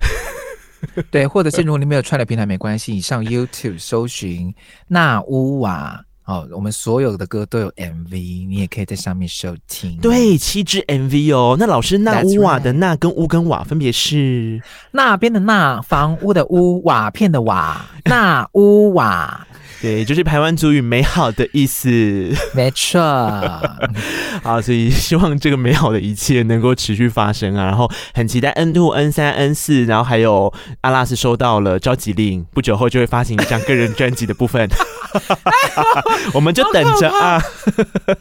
对，或者是如果你没有串流平台没关系，你上 YouTube 搜寻纳乌瓦。哦，我们所有的歌都有 MV，你也可以在上面收听。对，七支 MV 哦。那老师，那屋瓦的那跟屋跟瓦分别是那边的那房屋的屋瓦片的瓦那屋瓦。对，就是台湾族语“美好的”意思。没错。好，所以希望这个美好的一切能够持续发生啊！然后很期待 N two、N 三、N 四，然后还有阿拉斯收到了召集令，不久后就会发行一张个人专辑的部分。我们就等着啊！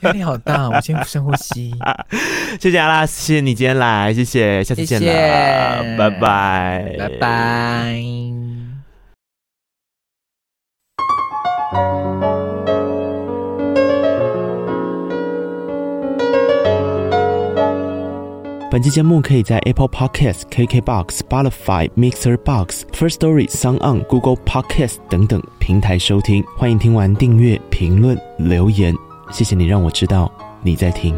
压力好大，我先深呼吸。谢谢阿拉斯，谢谢你今天来，谢谢，下次见了，拜拜，拜拜。本期节目可以在 Apple Podcast、KKBox、Spotify、Mixer Box、First Story、SoundOn、Google Podcast 等等平台收听。欢迎听完订阅、评论、留言，谢谢你让我知道你在听。